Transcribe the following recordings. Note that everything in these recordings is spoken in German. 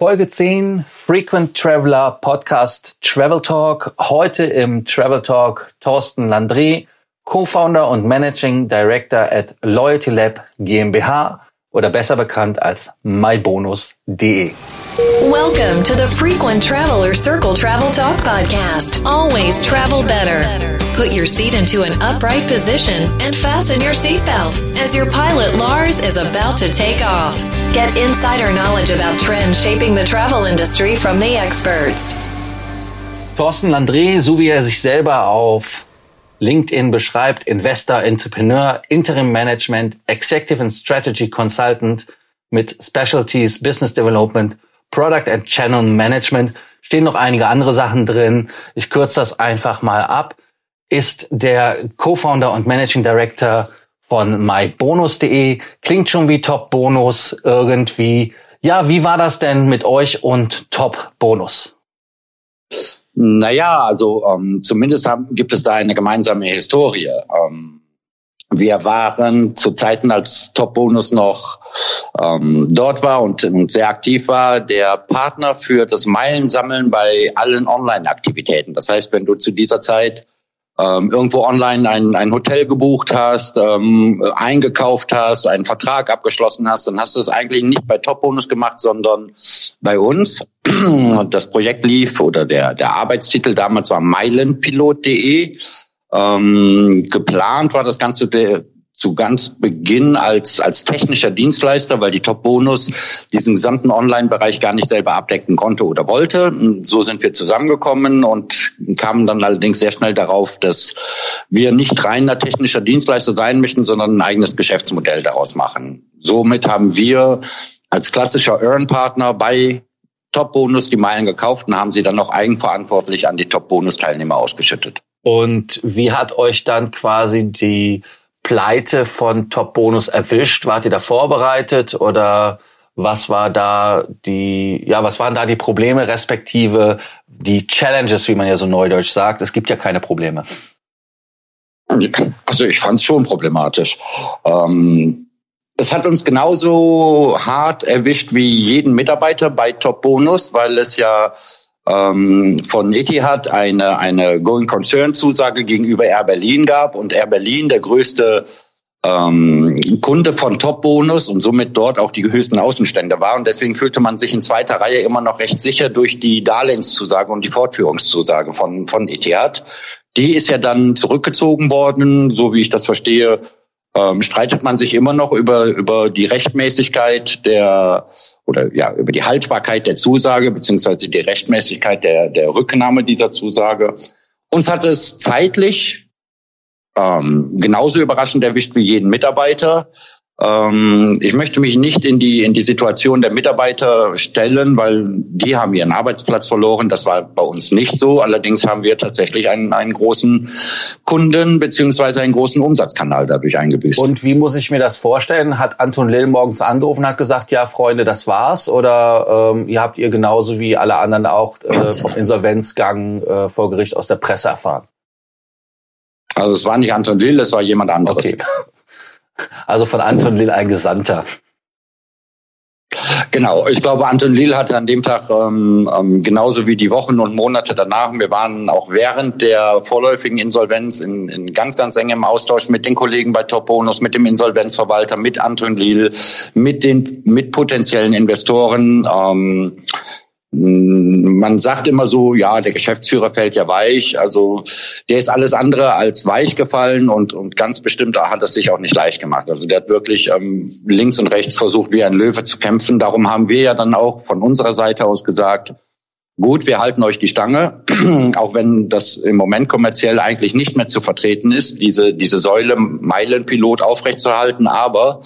Folge 10 Frequent Traveler Podcast Travel Talk. Heute im Travel Talk Thorsten Landry, Co-Founder und Managing Director at Loyalty Lab GmbH oder besser bekannt als mybonus.de. Welcome to the Frequent Traveler Circle Travel Talk podcast. Always travel better. Put your seat into an upright position and fasten your seatbelt as your pilot Lars is about to take off. Get insider knowledge about trends shaping the travel industry from the experts. Thorsten Landré, so wie er sich selber auf LinkedIn beschreibt, Investor, Entrepreneur, Interim Management, Executive and Strategy Consultant mit Specialties, Business Development, Product and Channel Management. Stehen noch einige andere Sachen drin. Ich kürze das einfach mal ab. Ist der Co-Founder und Managing Director von mybonus.de. Klingt schon wie Top Bonus irgendwie. Ja, wie war das denn mit euch und Top Bonus? Naja, also ähm, zumindest haben, gibt es da eine gemeinsame Historie. Ähm, wir waren zu Zeiten, als Top Bonus noch ähm, dort war und, und sehr aktiv war, der Partner für das Meilensammeln bei allen Online-Aktivitäten. Das heißt, wenn du zu dieser Zeit ähm, irgendwo online ein, ein Hotel gebucht hast, ähm, eingekauft hast, einen Vertrag abgeschlossen hast, dann hast du es eigentlich nicht bei Top Bonus gemacht, sondern bei uns. Das Projekt lief oder der, der Arbeitstitel damals war meilenpilot.de. Ähm, geplant war das Ganze zu ganz Beginn als, als technischer Dienstleister, weil die Top Bonus diesen gesamten Online-Bereich gar nicht selber abdecken konnte oder wollte. Und so sind wir zusammengekommen und kamen dann allerdings sehr schnell darauf, dass wir nicht reiner technischer Dienstleister sein möchten, sondern ein eigenes Geschäftsmodell daraus machen. Somit haben wir als klassischer Earn-Partner bei Top Bonus die Meilen gekauft und haben sie dann noch eigenverantwortlich an die Top Bonus Teilnehmer ausgeschüttet. Und wie hat euch dann quasi die Pleite von Top Bonus erwischt? Wart ihr da vorbereitet oder was war da die, ja, was waren da die Probleme respektive die Challenges, wie man ja so neudeutsch sagt? Es gibt ja keine Probleme. Also ich fand es schon problematisch. Ähm, es hat uns genauso hart erwischt wie jeden Mitarbeiter bei Top Bonus, weil es ja ähm, von Etihad eine, eine Going Concern Zusage gegenüber Air Berlin gab und Air Berlin der größte ähm, Kunde von Top Bonus und somit dort auch die höchsten Außenstände war. Und deswegen fühlte man sich in zweiter Reihe immer noch recht sicher durch die Darlehenszusage und die Fortführungszusage von, von Etihad. Die ist ja dann zurückgezogen worden, so wie ich das verstehe, ähm, streitet man sich immer noch über, über die Rechtmäßigkeit der oder ja über die Haltbarkeit der Zusage beziehungsweise die Rechtmäßigkeit der, der Rücknahme dieser Zusage. Uns hat es zeitlich ähm, genauso überraschend erwischt wie jeden Mitarbeiter. Ähm, ich möchte mich nicht in die, in die Situation der Mitarbeiter stellen, weil die haben ihren Arbeitsplatz verloren. Das war bei uns nicht so. Allerdings haben wir tatsächlich einen, einen großen Kunden beziehungsweise einen großen Umsatzkanal dadurch eingebüßt. Und wie muss ich mir das vorstellen? Hat Anton Lill morgens angerufen und hat gesagt, ja, Freunde, das war's? Oder ähm, ihr habt ihr genauso wie alle anderen auch äh, vom Insolvenzgang äh, vor Gericht aus der Presse erfahren? Also es war nicht Anton Lill, es war jemand anderes. Okay. Also von Anton Lill ein Gesandter. Genau, ich glaube, Anton Lill hatte an dem Tag ähm, ähm, genauso wie die Wochen und Monate danach, wir waren auch während der vorläufigen Insolvenz in, in ganz, ganz engem Austausch mit den Kollegen bei Top Bonus, mit dem Insolvenzverwalter, mit Anton Lill, mit den mit potenziellen Investoren. Ähm, man sagt immer so, ja, der Geschäftsführer fällt ja weich. Also der ist alles andere als weich gefallen und, und ganz bestimmt hat es sich auch nicht leicht gemacht. Also der hat wirklich ähm, links und rechts versucht, wie ein Löwe zu kämpfen. Darum haben wir ja dann auch von unserer Seite aus gesagt, gut, wir halten euch die Stange, auch wenn das im Moment kommerziell eigentlich nicht mehr zu vertreten ist, diese, diese Säule Meilenpilot aufrechtzuerhalten. Aber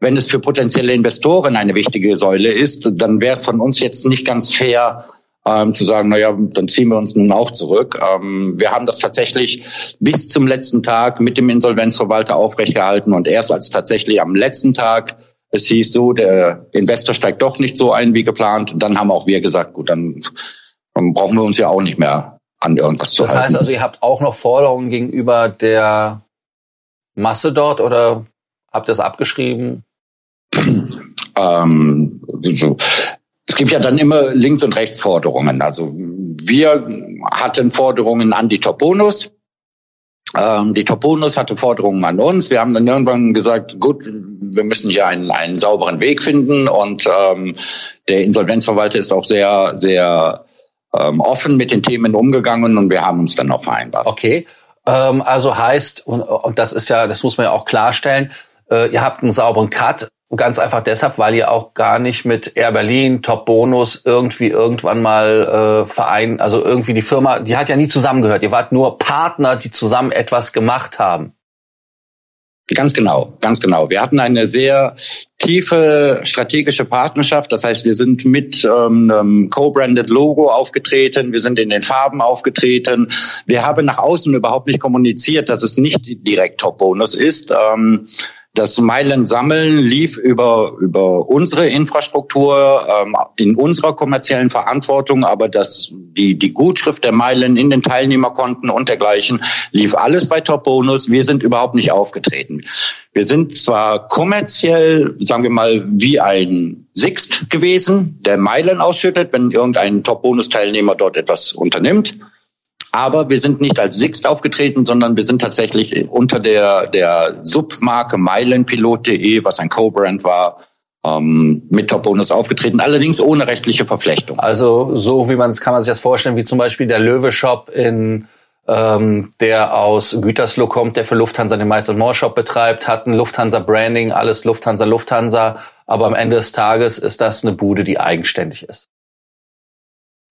wenn es für potenzielle Investoren eine wichtige Säule ist, dann wäre es von uns jetzt nicht ganz fair, ähm, zu sagen, naja, dann ziehen wir uns nun auch zurück. Ähm, wir haben das tatsächlich bis zum letzten Tag mit dem Insolvenzverwalter aufrechtgehalten und erst als tatsächlich am letzten Tag es hieß so, der Investor steigt doch nicht so ein wie geplant, dann haben auch wir gesagt, gut, dann, dann brauchen wir uns ja auch nicht mehr an irgendwas zu das halten. Das heißt also, ihr habt auch noch Forderungen gegenüber der Masse dort oder habt ihr das abgeschrieben? Ähm, so. Es gibt ja dann immer Links- und Rechtsforderungen. Also wir hatten Forderungen an die Top-Bonus. Ähm, die Top-Bonus hatte Forderungen an uns. Wir haben dann irgendwann gesagt, gut, wir müssen hier einen, einen sauberen Weg finden. Und ähm, der Insolvenzverwalter ist auch sehr, sehr ähm, offen mit den Themen umgegangen und wir haben uns dann auch vereinbart. Okay, ähm, also heißt, und, und das ist ja, das muss man ja auch klarstellen, äh, ihr habt einen sauberen Cut. Ganz einfach deshalb, weil ihr auch gar nicht mit Air Berlin, Top Bonus irgendwie irgendwann mal äh, verein, also irgendwie die Firma, die hat ja nie zusammengehört. Ihr wart nur Partner, die zusammen etwas gemacht haben. Ganz genau, ganz genau. Wir hatten eine sehr tiefe strategische Partnerschaft. Das heißt, wir sind mit ähm, einem co-branded Logo aufgetreten, wir sind in den Farben aufgetreten. Wir haben nach außen überhaupt nicht kommuniziert, dass es nicht direkt Top-Bonus ist. Ähm, das Meilen sammeln lief über, über unsere Infrastruktur, ähm, in unserer kommerziellen Verantwortung, aber das, die, die Gutschrift der Meilen in den Teilnehmerkonten und dergleichen lief alles bei Top Bonus. Wir sind überhaupt nicht aufgetreten. Wir sind zwar kommerziell, sagen wir mal, wie ein Sixt gewesen, der Meilen ausschüttet, wenn irgendein Top Bonus Teilnehmer dort etwas unternimmt. Aber wir sind nicht als Sixt aufgetreten, sondern wir sind tatsächlich unter der, der Submarke meilenpilot.de, was ein Co-Brand war, ähm, mit Top Bonus aufgetreten, allerdings ohne rechtliche Verflechtung. Also so wie man es kann man sich das vorstellen, wie zum Beispiel der Löwe Shop in ähm, der aus Gütersloh kommt, der für Lufthansa den Miles More Shop betreibt, hat ein Lufthansa Branding, alles Lufthansa, Lufthansa, aber am Ende des Tages ist das eine Bude, die eigenständig ist.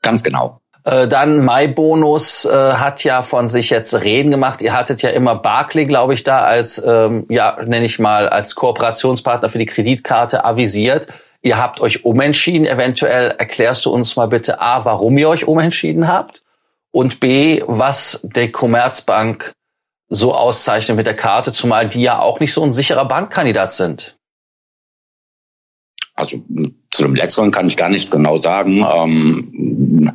Ganz genau. Äh, dann MyBonus äh, hat ja von sich jetzt Reden gemacht. Ihr hattet ja immer Barclay, glaube ich, da als, ähm, ja, nenne ich mal, als Kooperationspartner für die Kreditkarte avisiert. Ihr habt euch umentschieden. Eventuell erklärst du uns mal bitte A, warum ihr euch umentschieden habt und B, was der Commerzbank so auszeichnet mit der Karte, zumal die ja auch nicht so ein sicherer Bankkandidat sind. Also zu dem Letzteren kann ich gar nichts genau sagen. Ähm,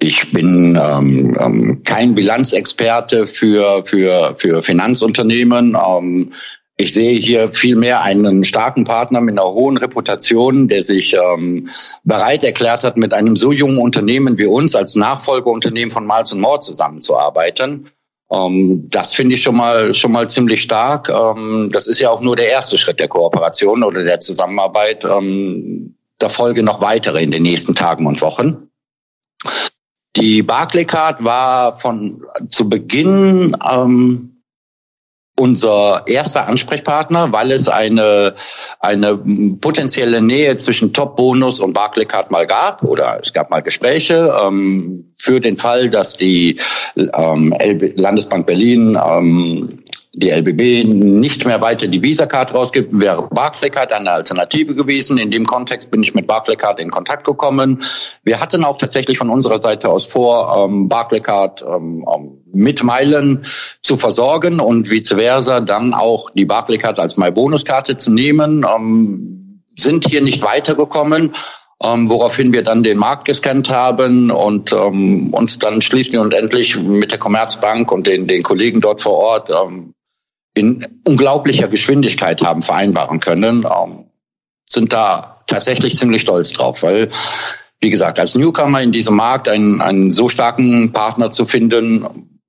ich bin ähm, ähm, kein Bilanzexperte für, für, für Finanzunternehmen. Ähm, ich sehe hier vielmehr einen starken Partner mit einer hohen Reputation, der sich ähm, bereit erklärt hat, mit einem so jungen Unternehmen wie uns als Nachfolgeunternehmen von Miles More zusammenzuarbeiten. Ähm, das finde ich schon mal schon mal ziemlich stark. Ähm, das ist ja auch nur der erste Schritt der Kooperation oder der Zusammenarbeit. Ähm, da folgen noch weitere in den nächsten Tagen und Wochen. Die Barclaycard war von zu Beginn ähm, unser erster Ansprechpartner, weil es eine, eine potenzielle Nähe zwischen Top Bonus und Barclaycard mal gab oder es gab mal Gespräche ähm, für den Fall, dass die ähm, Landesbank Berlin ähm, die LBB nicht mehr weiter die Visa-Card rausgibt, wäre Barclaycard eine Alternative gewesen. In dem Kontext bin ich mit Barclaycard in Kontakt gekommen. Wir hatten auch tatsächlich von unserer Seite aus vor, ähm, Barclaycard ähm, ähm, mit Meilen zu versorgen und vice versa dann auch die Barclaycard als MyBonus-Karte zu nehmen. Ähm, sind hier nicht weitergekommen. Ähm, woraufhin wir dann den Markt gescannt haben und ähm, uns dann schließlich und endlich mit der Commerzbank und den, den Kollegen dort vor Ort ähm, in unglaublicher Geschwindigkeit haben vereinbaren können, ähm, sind da tatsächlich ziemlich stolz drauf, weil wie gesagt, als Newcomer in diesem Markt einen, einen so starken Partner zu finden,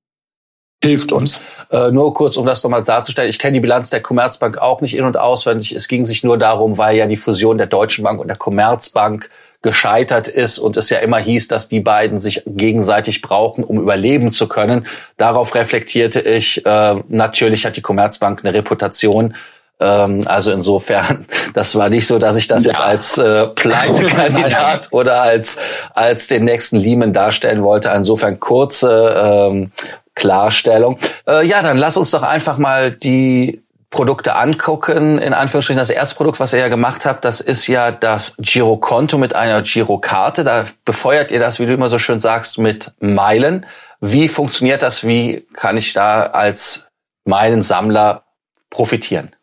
hilft uns. Äh, nur kurz, um das nochmal darzustellen. Ich kenne die Bilanz der Commerzbank auch nicht in- und auswendig. Es ging sich nur darum, weil ja die Fusion der Deutschen Bank und der Commerzbank gescheitert ist und es ja immer hieß, dass die beiden sich gegenseitig brauchen, um überleben zu können. Darauf reflektierte ich, äh, natürlich hat die Commerzbank eine Reputation, ähm, also insofern, das war nicht so, dass ich das ja. jetzt als äh, Pleitekandidat oder als als den nächsten Lehman darstellen wollte. Insofern kurze ähm, Klarstellung. Äh, ja, dann lass uns doch einfach mal die Produkte angucken. In Anführungsstrichen das erste Produkt, was ihr ja gemacht habt, das ist ja das Girokonto mit einer Girokarte. Da befeuert ihr das, wie du immer so schön sagst, mit Meilen. Wie funktioniert das? Wie kann ich da als Meilensammler profitieren?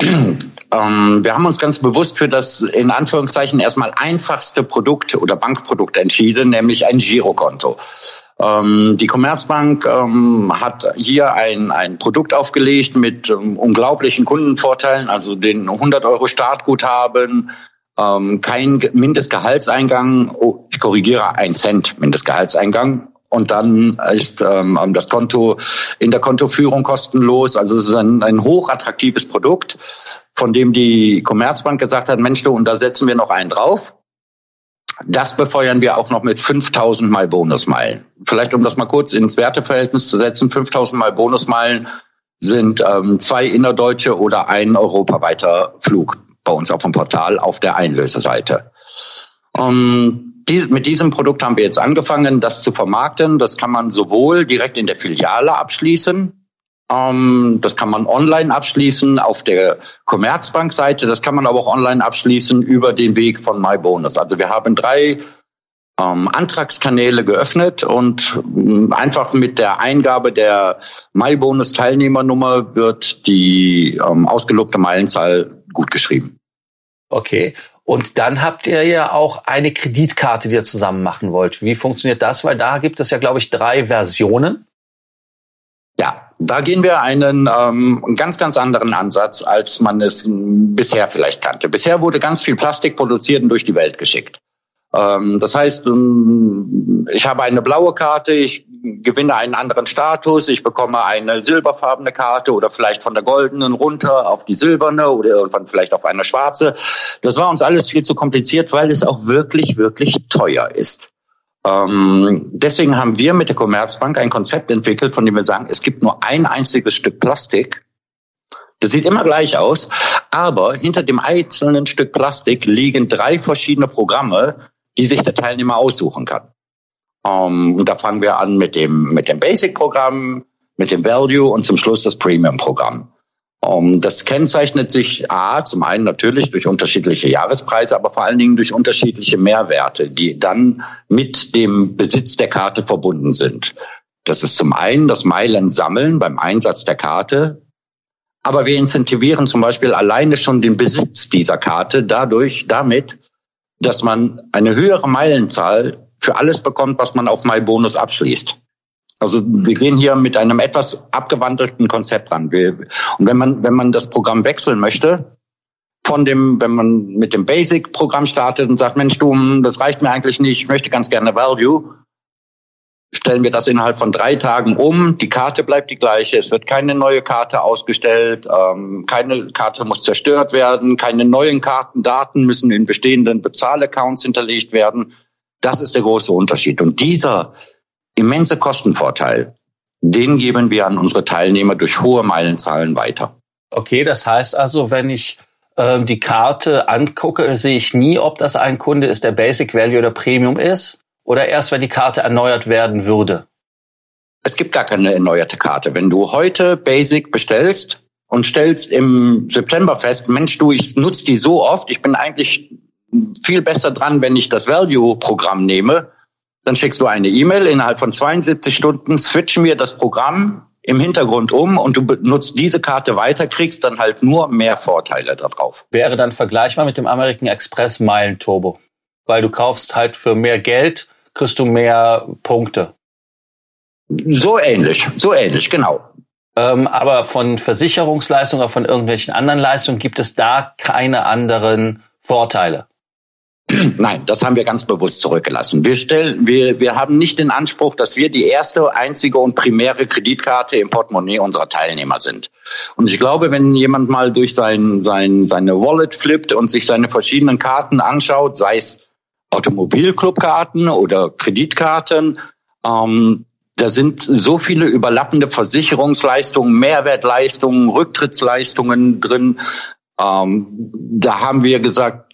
Ähm, wir haben uns ganz bewusst für das in Anführungszeichen erstmal einfachste Produkt oder Bankprodukt entschieden, nämlich ein Girokonto. Ähm, die Commerzbank ähm, hat hier ein, ein Produkt aufgelegt mit ähm, unglaublichen Kundenvorteilen, also den 100 Euro Startguthaben, ähm, kein Mindestgehaltseingang, oh, ich korrigiere, ein Cent Mindestgehaltseingang. Und dann ist ähm, das Konto in der Kontoführung kostenlos. Also es ist ein, ein hochattraktives Produkt, von dem die Commerzbank gesagt hat, Mensch, du, und da setzen wir noch einen drauf. Das befeuern wir auch noch mit 5000 mal Bonusmeilen. Vielleicht um das mal kurz ins Werteverhältnis zu setzen, 5000 mal Bonusmeilen sind ähm, zwei innerdeutsche oder ein europaweiter Flug bei uns auf dem Portal auf der Einlöseseite. Um, dies, mit diesem Produkt haben wir jetzt angefangen, das zu vermarkten. Das kann man sowohl direkt in der Filiale abschließen, das kann man online abschließen auf der Commerzbank-Seite, das kann man aber auch online abschließen über den Weg von MyBonus. Also wir haben drei ähm, Antragskanäle geöffnet und ähm, einfach mit der Eingabe der MyBonus-Teilnehmernummer wird die ähm, ausgelobte Meilenzahl gut geschrieben. Okay. Und dann habt ihr ja auch eine Kreditkarte, die ihr zusammen machen wollt. Wie funktioniert das? Weil da gibt es ja, glaube ich, drei Versionen. Ja, da gehen wir einen ähm, ganz, ganz anderen Ansatz, als man es bisher vielleicht kannte. Bisher wurde ganz viel Plastik produziert und durch die Welt geschickt. Ähm, das heißt, ähm, ich habe eine blaue Karte, ich gewinne einen anderen Status, ich bekomme eine silberfarbene Karte oder vielleicht von der goldenen runter auf die silberne oder irgendwann vielleicht auf eine schwarze. Das war uns alles viel zu kompliziert, weil es auch wirklich, wirklich teuer ist. Ähm, deswegen haben wir mit der Commerzbank ein Konzept entwickelt, von dem wir sagen, es gibt nur ein einziges Stück Plastik, das sieht immer gleich aus, aber hinter dem einzelnen Stück Plastik liegen drei verschiedene Programme, die sich der Teilnehmer aussuchen kann. Ähm, und da fangen wir an mit dem, mit dem Basic-Programm, mit dem Value und zum Schluss das Premium-Programm. Um, ähm, das kennzeichnet sich A, zum einen natürlich durch unterschiedliche Jahrespreise, aber vor allen Dingen durch unterschiedliche Mehrwerte, die dann mit dem Besitz der Karte verbunden sind. Das ist zum einen das Meilen sammeln beim Einsatz der Karte, aber wir incentivieren zum Beispiel alleine schon den Besitz dieser Karte dadurch, damit, dass man eine höhere Meilenzahl für alles bekommt, was man auf MyBonus abschließt. Also wir gehen hier mit einem etwas abgewandelten Konzept ran. Und wenn man, wenn man das Programm wechseln möchte, von dem, wenn man mit dem Basic-Programm startet und sagt, Mensch, du, das reicht mir eigentlich nicht, ich möchte ganz gerne Value, stellen wir das innerhalb von drei Tagen um. Die Karte bleibt die gleiche. Es wird keine neue Karte ausgestellt. Ähm, keine Karte muss zerstört werden. Keine neuen Kartendaten müssen in bestehenden Bezahlaccounts hinterlegt werden. Das ist der große Unterschied. Und dieser immense Kostenvorteil, den geben wir an unsere Teilnehmer durch hohe Meilenzahlen weiter. Okay, das heißt also, wenn ich äh, die Karte angucke, sehe ich nie, ob das ein Kunde ist, der Basic Value oder Premium ist oder erst, wenn die Karte erneuert werden würde? Es gibt gar keine erneuerte Karte. Wenn du heute Basic bestellst und stellst im September fest, Mensch, du, ich nutze die so oft, ich bin eigentlich viel besser dran, wenn ich das Value-Programm nehme, dann schickst du eine E-Mail, innerhalb von 72 Stunden switchen wir das Programm im Hintergrund um und du benutzt diese Karte weiter, kriegst dann halt nur mehr Vorteile darauf. Wäre dann vergleichbar mit dem American Express Meilen Turbo, weil du kaufst halt für mehr Geld kriegst du mehr Punkte. So ähnlich, so ähnlich, genau. Ähm, aber von Versicherungsleistungen oder von irgendwelchen anderen Leistungen gibt es da keine anderen Vorteile. Nein, das haben wir ganz bewusst zurückgelassen. Wir stellen, wir, wir haben nicht den Anspruch, dass wir die erste, einzige und primäre Kreditkarte im Portemonnaie unserer Teilnehmer sind. Und ich glaube, wenn jemand mal durch sein, sein, seine Wallet flippt und sich seine verschiedenen Karten anschaut, sei es Automobilclubkarten oder Kreditkarten. Ähm, da sind so viele überlappende Versicherungsleistungen, Mehrwertleistungen, Rücktrittsleistungen drin. Ähm, da haben wir gesagt,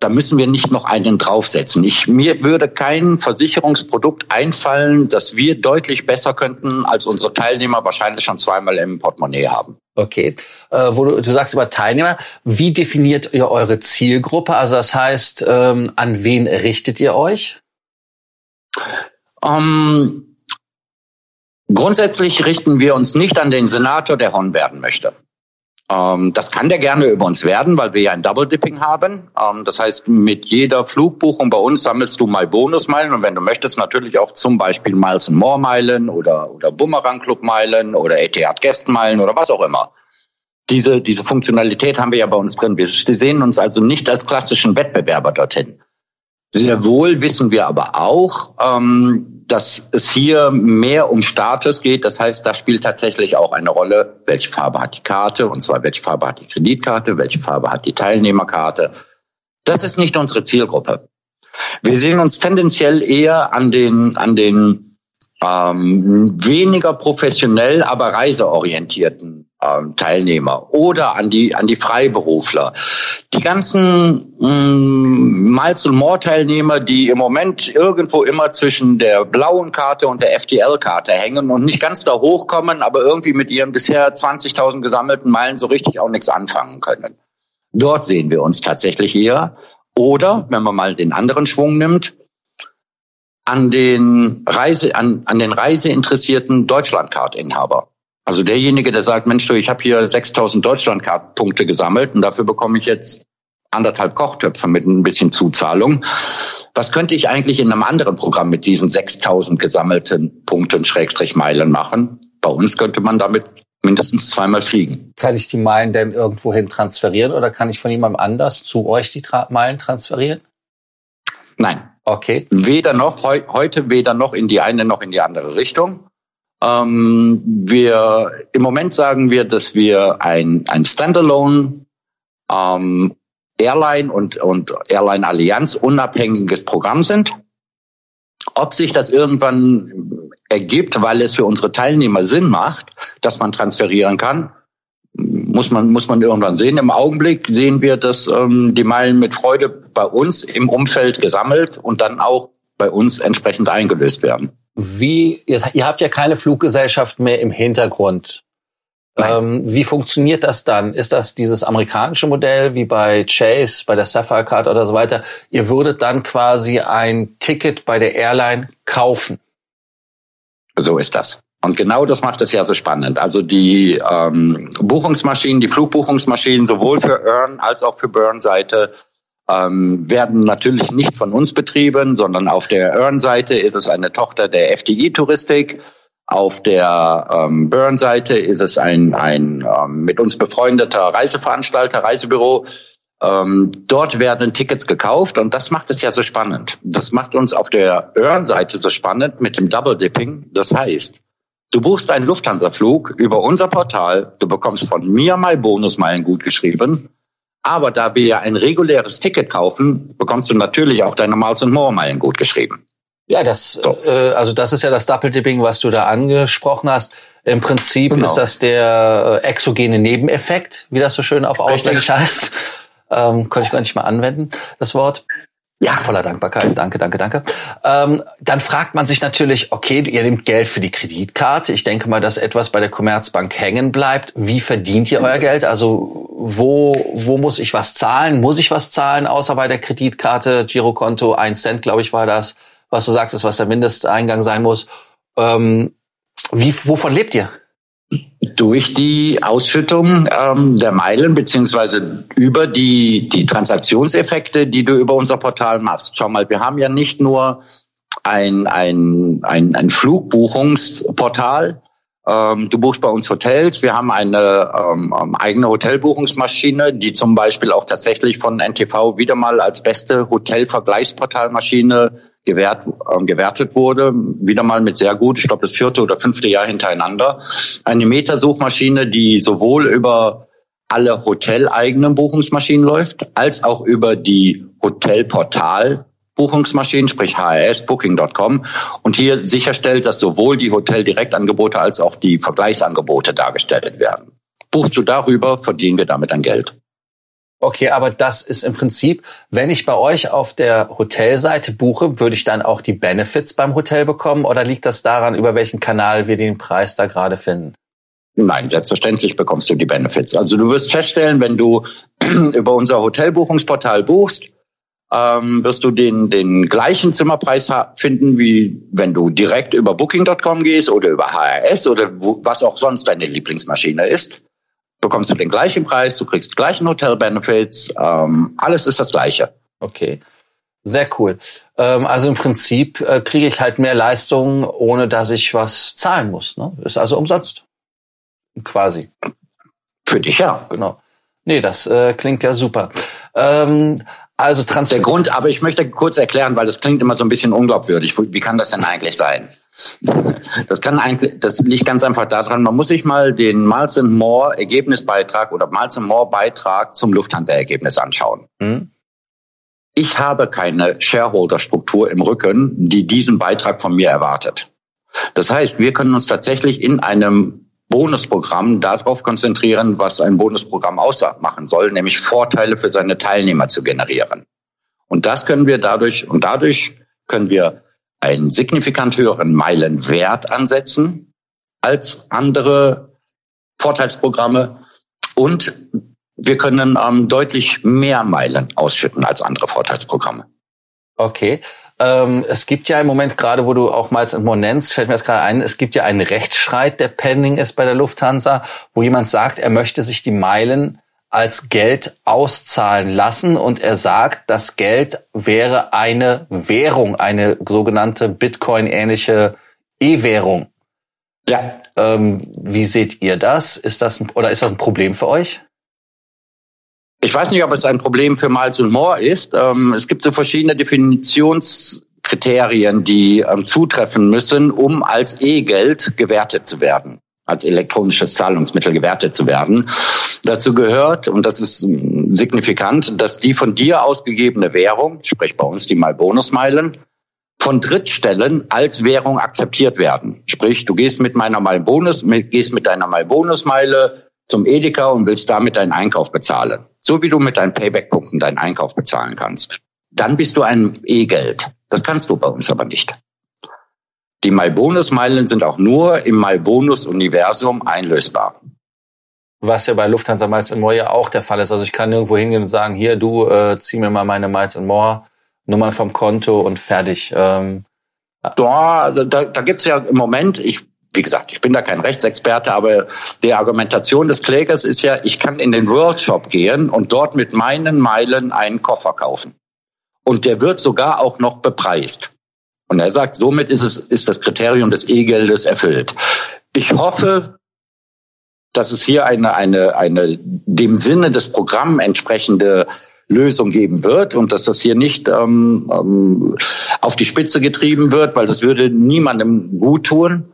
da müssen wir nicht noch einen draufsetzen. Ich, mir würde kein Versicherungsprodukt einfallen, das wir deutlich besser könnten, als unsere Teilnehmer wahrscheinlich schon zweimal im Portemonnaie haben. Okay, äh, wo du, du sagst über Teilnehmer, wie definiert ihr eure Zielgruppe? Also das heißt, ähm, an wen richtet ihr euch? Ähm, grundsätzlich richten wir uns nicht an den Senator, der Hon werden möchte. Ähm, das kann der gerne über uns werden, weil wir ja ein Double Dipping haben. Ähm, das heißt, mit jeder Flugbuchung bei uns sammelst du mal Bonusmeilen und wenn du möchtest, natürlich auch zum Beispiel Miles and More Meilen oder, oder Bumerang Club Meilen oder Etihad Guest Meilen oder was auch immer. diese, diese Funktionalität haben wir ja bei uns drin. Wir sehen uns also nicht als klassischen Wettbewerber dorthin. Sehr wohl wissen wir aber auch, ähm, dass es hier mehr um Status geht. Das heißt, da spielt tatsächlich auch eine Rolle, welche Farbe hat die Karte, und zwar welche Farbe hat die Kreditkarte, welche Farbe hat die Teilnehmerkarte. Das ist nicht unsere Zielgruppe. Wir sehen uns tendenziell eher an den, an den ähm, weniger professionell, aber reiseorientierten ähm, Teilnehmer oder an die an die Freiberufler. Die ganzen ähm, Miles and More Teilnehmer, die im Moment irgendwo immer zwischen der blauen Karte und der FDL-Karte hängen und nicht ganz da hochkommen, aber irgendwie mit ihren bisher 20.000 gesammelten Meilen so richtig auch nichts anfangen können. Dort sehen wir uns tatsächlich eher. Oder, wenn man mal den anderen Schwung nimmt, an den Reise, an, an den reiseinteressierten Deutschlandcard-Inhaber. Also derjenige, der sagt, Mensch, du, ich habe hier 6000 Deutschlandcard-Punkte gesammelt und dafür bekomme ich jetzt anderthalb Kochtöpfe mit ein bisschen Zuzahlung. Was könnte ich eigentlich in einem anderen Programm mit diesen 6000 gesammelten Punkten Schrägstrich Meilen machen? Bei uns könnte man damit mindestens zweimal fliegen. Kann ich die Meilen denn irgendwohin transferieren oder kann ich von jemandem anders zu euch die Tra Meilen transferieren? Nein. Okay. Weder noch, heu, heute weder noch in die eine noch in die andere Richtung. Ähm, wir, im Moment sagen wir, dass wir ein, ein Standalone ähm, Airline und, und Airline Allianz unabhängiges Programm sind. Ob sich das irgendwann ergibt, weil es für unsere Teilnehmer Sinn macht, dass man transferieren kann, muss man, muss man irgendwann sehen. Im Augenblick sehen wir, dass ähm, die Meilen mit Freude bei uns im Umfeld gesammelt und dann auch bei uns entsprechend eingelöst werden. Wie, ihr, ihr habt ja keine Fluggesellschaft mehr im Hintergrund. Ähm, wie funktioniert das dann? Ist das dieses amerikanische Modell wie bei Chase, bei der Sapphire Card oder so weiter? Ihr würdet dann quasi ein Ticket bei der Airline kaufen. So ist das. Und genau das macht es ja so spannend. Also die ähm, Buchungsmaschinen, die Flugbuchungsmaschinen sowohl für Earn als auch für Burn-Seite ähm, werden natürlich nicht von uns betrieben, sondern auf der Earn-Seite ist es eine Tochter der FDI-Touristik. Auf der ähm, Burn-Seite ist es ein, ein ähm, mit uns befreundeter Reiseveranstalter, Reisebüro. Ähm, dort werden Tickets gekauft und das macht es ja so spannend. Das macht uns auf der Earn-Seite so spannend mit dem Double Dipping. Das heißt, Du buchst einen Lufthansa-Flug über unser Portal. Du bekommst von mir mal Bonusmeilen gut geschrieben. Aber da wir ja ein reguläres Ticket kaufen, bekommst du natürlich auch deine Miles and More Meilen gut geschrieben. Ja, das, so. äh, also das ist ja das Double Dipping, was du da angesprochen hast. Im Prinzip genau. ist das der äh, exogene Nebeneffekt, wie das so schön auf Ausländisch heißt. Ähm, konnte ich gar nicht mal anwenden, das Wort. Ja, voller Dankbarkeit. Danke, danke, danke. Ähm, dann fragt man sich natürlich, okay, ihr nehmt Geld für die Kreditkarte. Ich denke mal, dass etwas bei der Commerzbank hängen bleibt. Wie verdient ihr euer Geld? Also wo, wo muss ich was zahlen? Muss ich was zahlen, außer bei der Kreditkarte, Girokonto, ein Cent, glaube ich, war das, was du sagst, ist, was der Mindesteingang sein muss. Ähm, wie, wovon lebt ihr? Durch die Ausschüttung ähm, der Meilen beziehungsweise über die, die Transaktionseffekte, die du über unser Portal machst. Schau mal, wir haben ja nicht nur ein, ein, ein, ein Flugbuchungsportal, ähm, du buchst bei uns Hotels. Wir haben eine ähm, ähm eigene Hotelbuchungsmaschine, die zum Beispiel auch tatsächlich von NTV wieder mal als beste Hotelvergleichsportalmaschine gewährt, äh, gewertet wurde, wieder mal mit sehr gut, ich glaube das vierte oder fünfte Jahr hintereinander. Eine Metasuchmaschine, die sowohl über alle hoteleigenen Buchungsmaschinen läuft, als auch über die Hotelportal Buchungsmaschinen, sprich HRS, Booking.com und hier sicherstellt, dass sowohl die Hoteldirektangebote als auch die Vergleichsangebote dargestellt werden. Buchst du darüber, verdienen wir damit ein Geld. Okay, aber das ist im Prinzip, wenn ich bei euch auf der Hotelseite buche, würde ich dann auch die Benefits beim Hotel bekommen oder liegt das daran, über welchen Kanal wir den Preis da gerade finden? Nein, selbstverständlich bekommst du die Benefits. Also du wirst feststellen, wenn du über unser Hotelbuchungsportal buchst, ähm, wirst du den, den gleichen Zimmerpreis finden, wie wenn du direkt über Booking.com gehst oder über HRS oder wo, was auch sonst deine Lieblingsmaschine ist bekommst du den gleichen Preis, du kriegst gleichen Hotel-Benefits, ähm, alles ist das Gleiche. Okay. Sehr cool. Ähm, also im Prinzip äh, kriege ich halt mehr Leistung, ohne dass ich was zahlen muss. Ne? Ist also umsonst. Quasi. Für dich ja. Genau. Nee, das äh, klingt ja super. Ähm, also Transfer Der Grund, aber ich möchte kurz erklären, weil das klingt immer so ein bisschen unglaubwürdig. Wie kann das denn eigentlich sein? Das kann eigentlich, das liegt ganz einfach daran, man muss sich mal den Miles More Ergebnisbeitrag oder Miles More Beitrag zum Lufthansa-Ergebnis anschauen. Mhm. Ich habe keine Shareholder-Struktur im Rücken, die diesen Beitrag von mir erwartet. Das heißt, wir können uns tatsächlich in einem Bonusprogramm darauf konzentrieren, was ein Bonusprogramm ausmachen soll, nämlich Vorteile für seine Teilnehmer zu generieren. Und das können wir dadurch, und dadurch können wir einen signifikant höheren Meilenwert ansetzen als andere Vorteilsprogramme und wir können ähm, deutlich mehr Meilen ausschütten als andere Vorteilsprogramme. Okay. Ähm, es gibt ja im Moment gerade, wo du auch Miles More nennst, fällt mir das gerade ein, es gibt ja einen Rechtsstreit, der pending ist bei der Lufthansa, wo jemand sagt, er möchte sich die Meilen als Geld auszahlen lassen und er sagt, das Geld wäre eine Währung, eine sogenannte Bitcoin-ähnliche E-Währung. Ja. Ähm, wie seht ihr das? Ist das ein, oder ist das ein Problem für euch? Ich weiß nicht, ob es ein Problem für Miles and More ist. Ähm, es gibt so verschiedene Definitionskriterien, die ähm, zutreffen müssen, um als E-Geld gewertet zu werden, als elektronisches Zahlungsmittel gewertet zu werden. Dazu gehört, und das ist signifikant, dass die von dir ausgegebene Währung, sprich bei uns die Mal-Bonusmeilen, von Drittstellen als Währung akzeptiert werden. Sprich, du gehst mit meiner Mal-Bonus, gehst mit deiner Mal-Bonusmeile zum Edeka und willst damit deinen Einkauf bezahlen. So wie du mit deinen Payback-Punkten deinen Einkauf bezahlen kannst. Dann bist du ein E-Geld. Das kannst du bei uns aber nicht. Die MyBonus-Meilen sind auch nur im MyBonus-Universum einlösbar. Was ja bei Lufthansa Miles More ja auch der Fall ist. Also ich kann nirgendwo hingehen und sagen, hier, du äh, zieh mir mal meine Miles More Nummer vom Konto und fertig. Ähm, da, da, da gibt's ja im Moment, ich wie gesagt, ich bin da kein Rechtsexperte, aber die Argumentation des Klägers ist ja, ich kann in den World Shop gehen und dort mit meinen Meilen einen Koffer kaufen. Und der wird sogar auch noch bepreist. Und er sagt, somit ist es, ist das Kriterium des E-Geldes erfüllt. Ich hoffe, dass es hier eine, eine, eine dem Sinne des Programms entsprechende Lösung geben wird und dass das hier nicht ähm, ähm, auf die Spitze getrieben wird, weil das würde niemandem gut tun.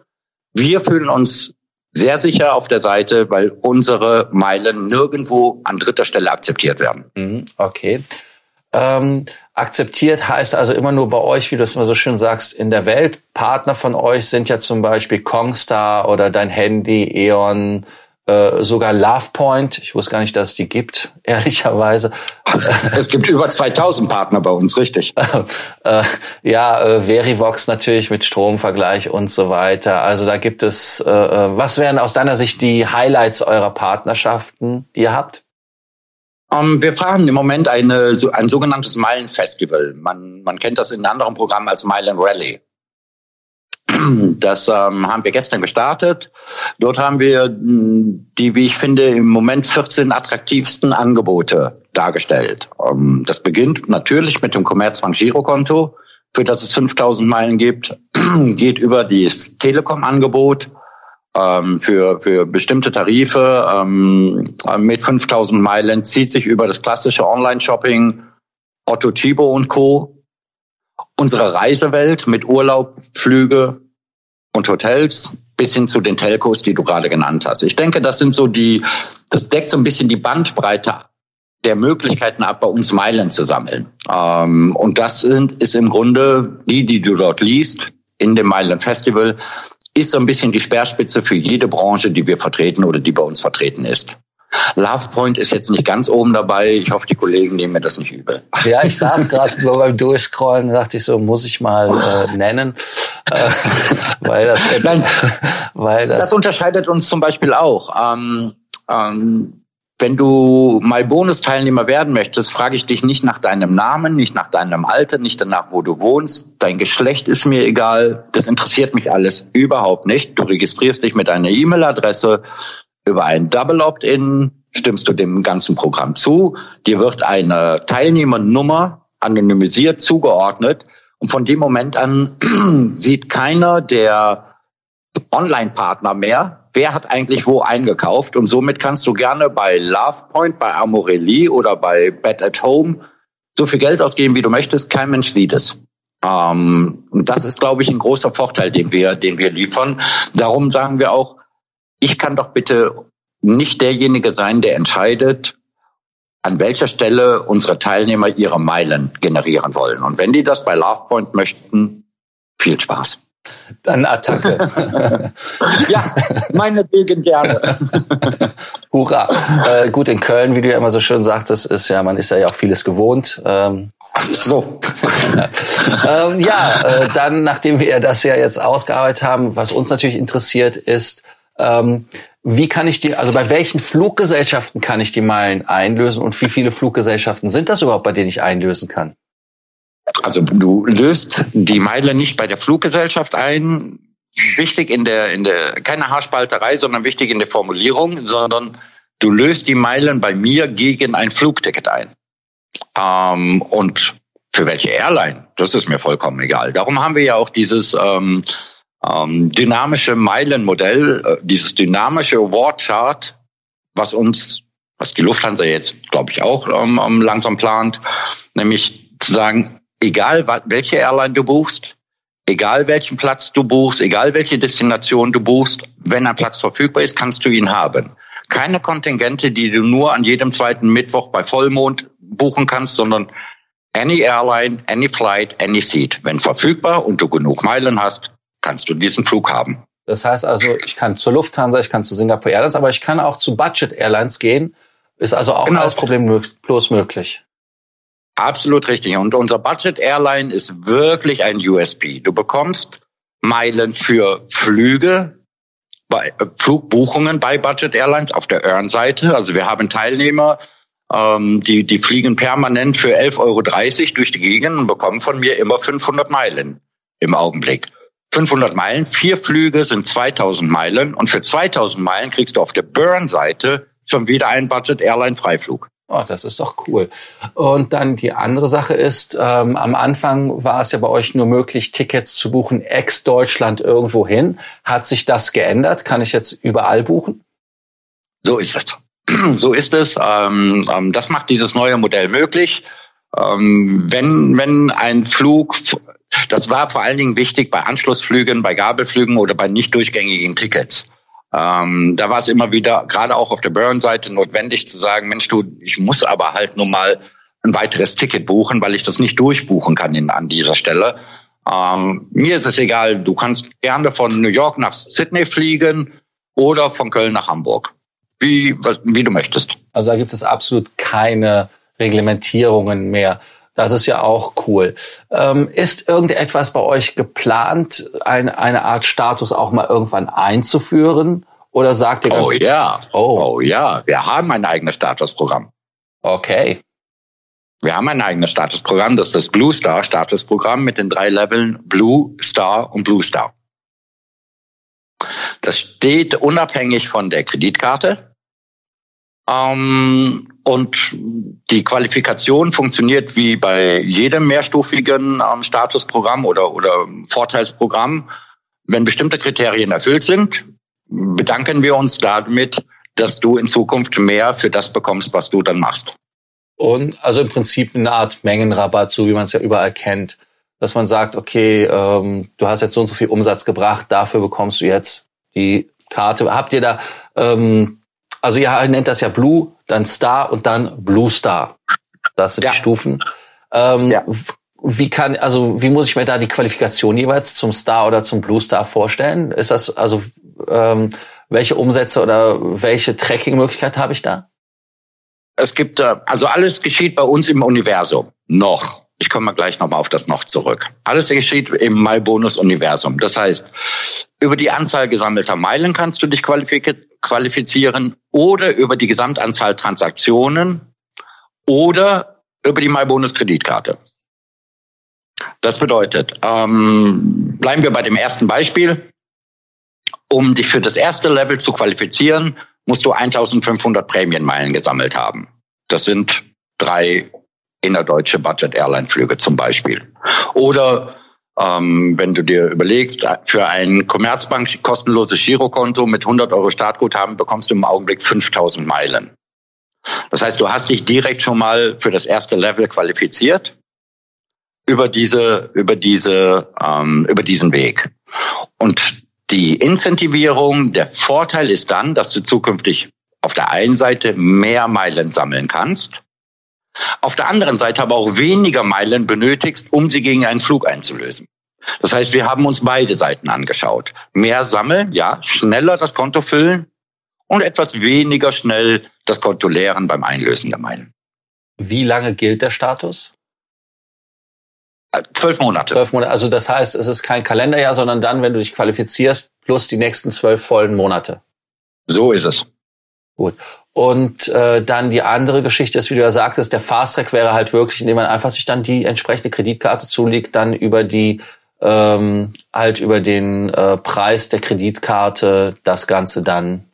Wir fühlen uns sehr sicher auf der Seite, weil unsere Meilen nirgendwo an dritter Stelle akzeptiert werden. Mhm, okay. Ähm, akzeptiert heißt also immer nur bei euch, wie du es immer so schön sagst, in der Welt. Partner von euch sind ja zum Beispiel Kongstar oder dein Handy, E.ON, äh, sogar LovePoint. Ich wusste gar nicht, dass es die gibt, ehrlicherweise. Es gibt über 2000 Partner bei uns, richtig. äh, ja, äh, Verivox natürlich mit Stromvergleich und so weiter. Also da gibt es, äh, äh, was wären aus deiner Sicht die Highlights eurer Partnerschaften, die ihr habt? Um, ähm, wir fahren im Moment eine, so, ein sogenanntes Meilenfestival. Man, man kennt das in anderen Programmen als Meilen Rally. Das ähm, haben wir gestern gestartet. Dort haben wir hm, die, wie ich finde, im Moment 14 attraktivsten Angebote dargestellt. Ähm, das beginnt natürlich mit dem Commerzbank Girokonto, für das es 5000 Meilen gibt, geht über das Telekom-Angebot ähm, für, für bestimmte Tarife ähm, mit 5000 Meilen, zieht sich über das klassische Online-Shopping, Otto Chibo und Co unsere Reisewelt mit Urlaub, Flüge und Hotels bis hin zu den Telcos, die du gerade genannt hast. Ich denke, das sind so die, das deckt so ein bisschen die Bandbreite der Möglichkeiten ab, bei uns Meilen zu sammeln. Ähm, und das sind, ist im Grunde die, die du dort liest in dem Meilen Festival, ist so ein bisschen die Speerspitze für jede Branche, die wir vertreten oder die bei uns vertreten ist. LovePoint ist jetzt nicht ganz oben dabei. Ich hoffe, die Kollegen nehmen mir das nicht übel. Ja, ich saß gerade beim Durchscrollen, dachte ich so, muss ich mal äh, nennen, äh, weil das, Nein, weil das, das unterscheidet uns zum Beispiel auch. Ähm, ähm, wenn du mal Bonusteilnehmer werden möchtest, frage ich dich nicht nach deinem Namen, nicht nach deinem Alter, nicht danach, wo du wohnst. Dein Geschlecht ist mir egal. Das interessiert mich alles überhaupt nicht. Du registrierst dich mit einer E-Mail-Adresse über ein Double Opt-in stimmst du dem ganzen Programm zu. Dir wird eine Teilnehmernummer anonymisiert zugeordnet. Und von dem Moment an sieht keiner der Online-Partner mehr, wer hat eigentlich wo eingekauft und somit kannst du gerne bei LovePoint, bei Amorelli oder bei Bet at Home so viel Geld ausgeben, wie du möchtest. Kein Mensch sieht es. Ähm, und das ist, glaube ich, ein großer Vorteil, den wir, den wir liefern. Darum sagen wir auch, ich kann doch bitte nicht derjenige sein, der entscheidet, an welcher Stelle unsere Teilnehmer ihre Meilen generieren wollen. Und wenn die das bei LovePoint möchten, viel Spaß. Dann Attacke. ja, meinetwegen gerne. Hurra. Äh, gut, in Köln, wie du ja immer so schön sagtest, ist ja, man ist ja auch vieles gewohnt. Ähm, so. ähm, ja, äh, dann, nachdem wir das ja jetzt ausgearbeitet haben, was uns natürlich interessiert ist, ähm, wie kann ich die, also bei welchen Fluggesellschaften kann ich die Meilen einlösen und wie viele Fluggesellschaften sind das überhaupt, bei denen ich einlösen kann? Also du löst die Meile nicht bei der Fluggesellschaft ein. Wichtig in der, in der, keine Haarspalterei, sondern wichtig in der Formulierung, sondern du löst die Meilen bei mir gegen ein Flugticket ein. Ähm, und für welche Airline, das ist mir vollkommen egal. Darum haben wir ja auch dieses ähm, ähm, dynamische Meilenmodell, äh, dieses dynamische Award-Chart, was uns, was die Lufthansa jetzt, glaube ich, auch ähm, ähm langsam plant, nämlich zu sagen, egal welche Airline du buchst, egal welchen Platz du buchst, egal welche Destination du buchst, wenn ein Platz verfügbar ist, kannst du ihn haben. Keine Kontingente, die du nur an jedem zweiten Mittwoch bei Vollmond buchen kannst, sondern any Airline, any flight, any seat. Wenn verfügbar und du genug Meilen hast, kannst du diesen Flug haben. Das heißt also, ich kann zur Lufthansa, ich kann zu Singapore Airlines, aber ich kann auch zu Budget Airlines gehen. Ist also auch genau. alles problemlos möglich. Absolut richtig. Und unser Budget Airline ist wirklich ein USP. Du bekommst Meilen für Flüge, bei äh, Flugbuchungen bei Budget Airlines auf der Earn-Seite. Also wir haben Teilnehmer, ähm, die, die fliegen permanent für 11,30 Euro durch die Gegend und bekommen von mir immer 500 Meilen im Augenblick. 500 Meilen, vier Flüge sind 2000 Meilen und für 2000 Meilen kriegst du auf der Burn-Seite schon wieder einen Budget Airline Freiflug. Oh, das ist doch cool. Und dann die andere Sache ist, ähm, am Anfang war es ja bei euch nur möglich, Tickets zu buchen, ex-Deutschland irgendwo hin. Hat sich das geändert? Kann ich jetzt überall buchen? So ist es. So ist es. Ähm, ähm, das macht dieses neue Modell möglich. Ähm, wenn, wenn ein Flug, das war vor allen Dingen wichtig bei Anschlussflügen, bei Gabelflügen oder bei nicht durchgängigen Tickets. Ähm, da war es immer wieder, gerade auch auf der Burn-Seite, notwendig zu sagen, Mensch, du, ich muss aber halt nur mal ein weiteres Ticket buchen, weil ich das nicht durchbuchen kann in, an dieser Stelle. Ähm, mir ist es egal, du kannst gerne von New York nach Sydney fliegen oder von Köln nach Hamburg. Wie, wie du möchtest. Also da gibt es absolut keine Reglementierungen mehr. Das ist ja auch cool. Ähm, ist irgendetwas bei euch geplant, eine, eine Art Status auch mal irgendwann einzuführen? Oder sagt ihr ganz Oh ja, oh. oh ja, wir haben ein eigenes Statusprogramm. Okay. Wir haben ein eigenes Statusprogramm, das ist das Blue Star Statusprogramm mit den drei Leveln Blue Star und Blue Star. Das steht unabhängig von der Kreditkarte. Ähm, und die Qualifikation funktioniert wie bei jedem mehrstufigen ähm, Statusprogramm oder, oder Vorteilsprogramm. Wenn bestimmte Kriterien erfüllt sind, bedanken wir uns damit, dass du in Zukunft mehr für das bekommst, was du dann machst. Und also im Prinzip eine Art Mengenrabatt, so wie man es ja überall kennt, dass man sagt, okay, ähm, du hast jetzt so und so viel Umsatz gebracht, dafür bekommst du jetzt die Karte. Habt ihr da ähm, also ihr nennt das ja Blue, dann Star und dann Blue Star. Das sind ja. die Stufen. Ähm, ja. Wie kann, also wie muss ich mir da die Qualifikation jeweils zum Star oder zum Blue Star vorstellen? Ist das also ähm, welche Umsätze oder welche Tracking-Möglichkeit habe ich da? Es gibt, äh, also alles geschieht bei uns im Universum. Noch. Ich komme mal gleich nochmal auf das noch zurück. Alles geschieht im MyBonus-Universum. Das heißt, über die Anzahl gesammelter Meilen kannst du dich qualifizieren oder über die Gesamtanzahl Transaktionen oder über die MyBonus-Kreditkarte. Das bedeutet, ähm, bleiben wir bei dem ersten Beispiel. Um dich für das erste Level zu qualifizieren, musst du 1500 Prämienmeilen gesammelt haben. Das sind drei innerdeutsche Budget Airline Flüge zum Beispiel. Oder Ähm, wenn du dir überlegst, für ein Commerzbank kostenloses Girokonto mit 100 Euro Startguthaben bekommst du im Augenblick 5000 Meilen. Das heißt, du hast dich direkt schon mal für das erste Level qualifiziert über diese, über diese, ähm, über diesen Weg. Und die Incentivierung, der Vorteil ist dann, dass du zukünftig auf der einen Seite mehr Meilen sammeln kannst, auf der anderen Seite aber auch weniger Meilen benötigst, um sie gegen einen Flug einzulösen. Das heißt, wir haben uns beide Seiten angeschaut. Mehr sammeln, ja, schneller das Konto füllen und etwas weniger schnell das Konto leeren beim Einlösen der Meilen. Wie lange gilt der Status? Zwölf Monate. Zwölf Monate. Also das heißt, es ist kein Kalenderjahr, sondern dann, wenn du dich qualifizierst, plus die nächsten zwölf vollen Monate. So ist es. Gut. Und äh, dann die andere Geschichte ist, wie du ja sagtest, der Fast Track wäre halt wirklich, indem man einfach sich dann die entsprechende Kreditkarte zulegt, dann über die ähm, halt über den äh, Preis der Kreditkarte das Ganze dann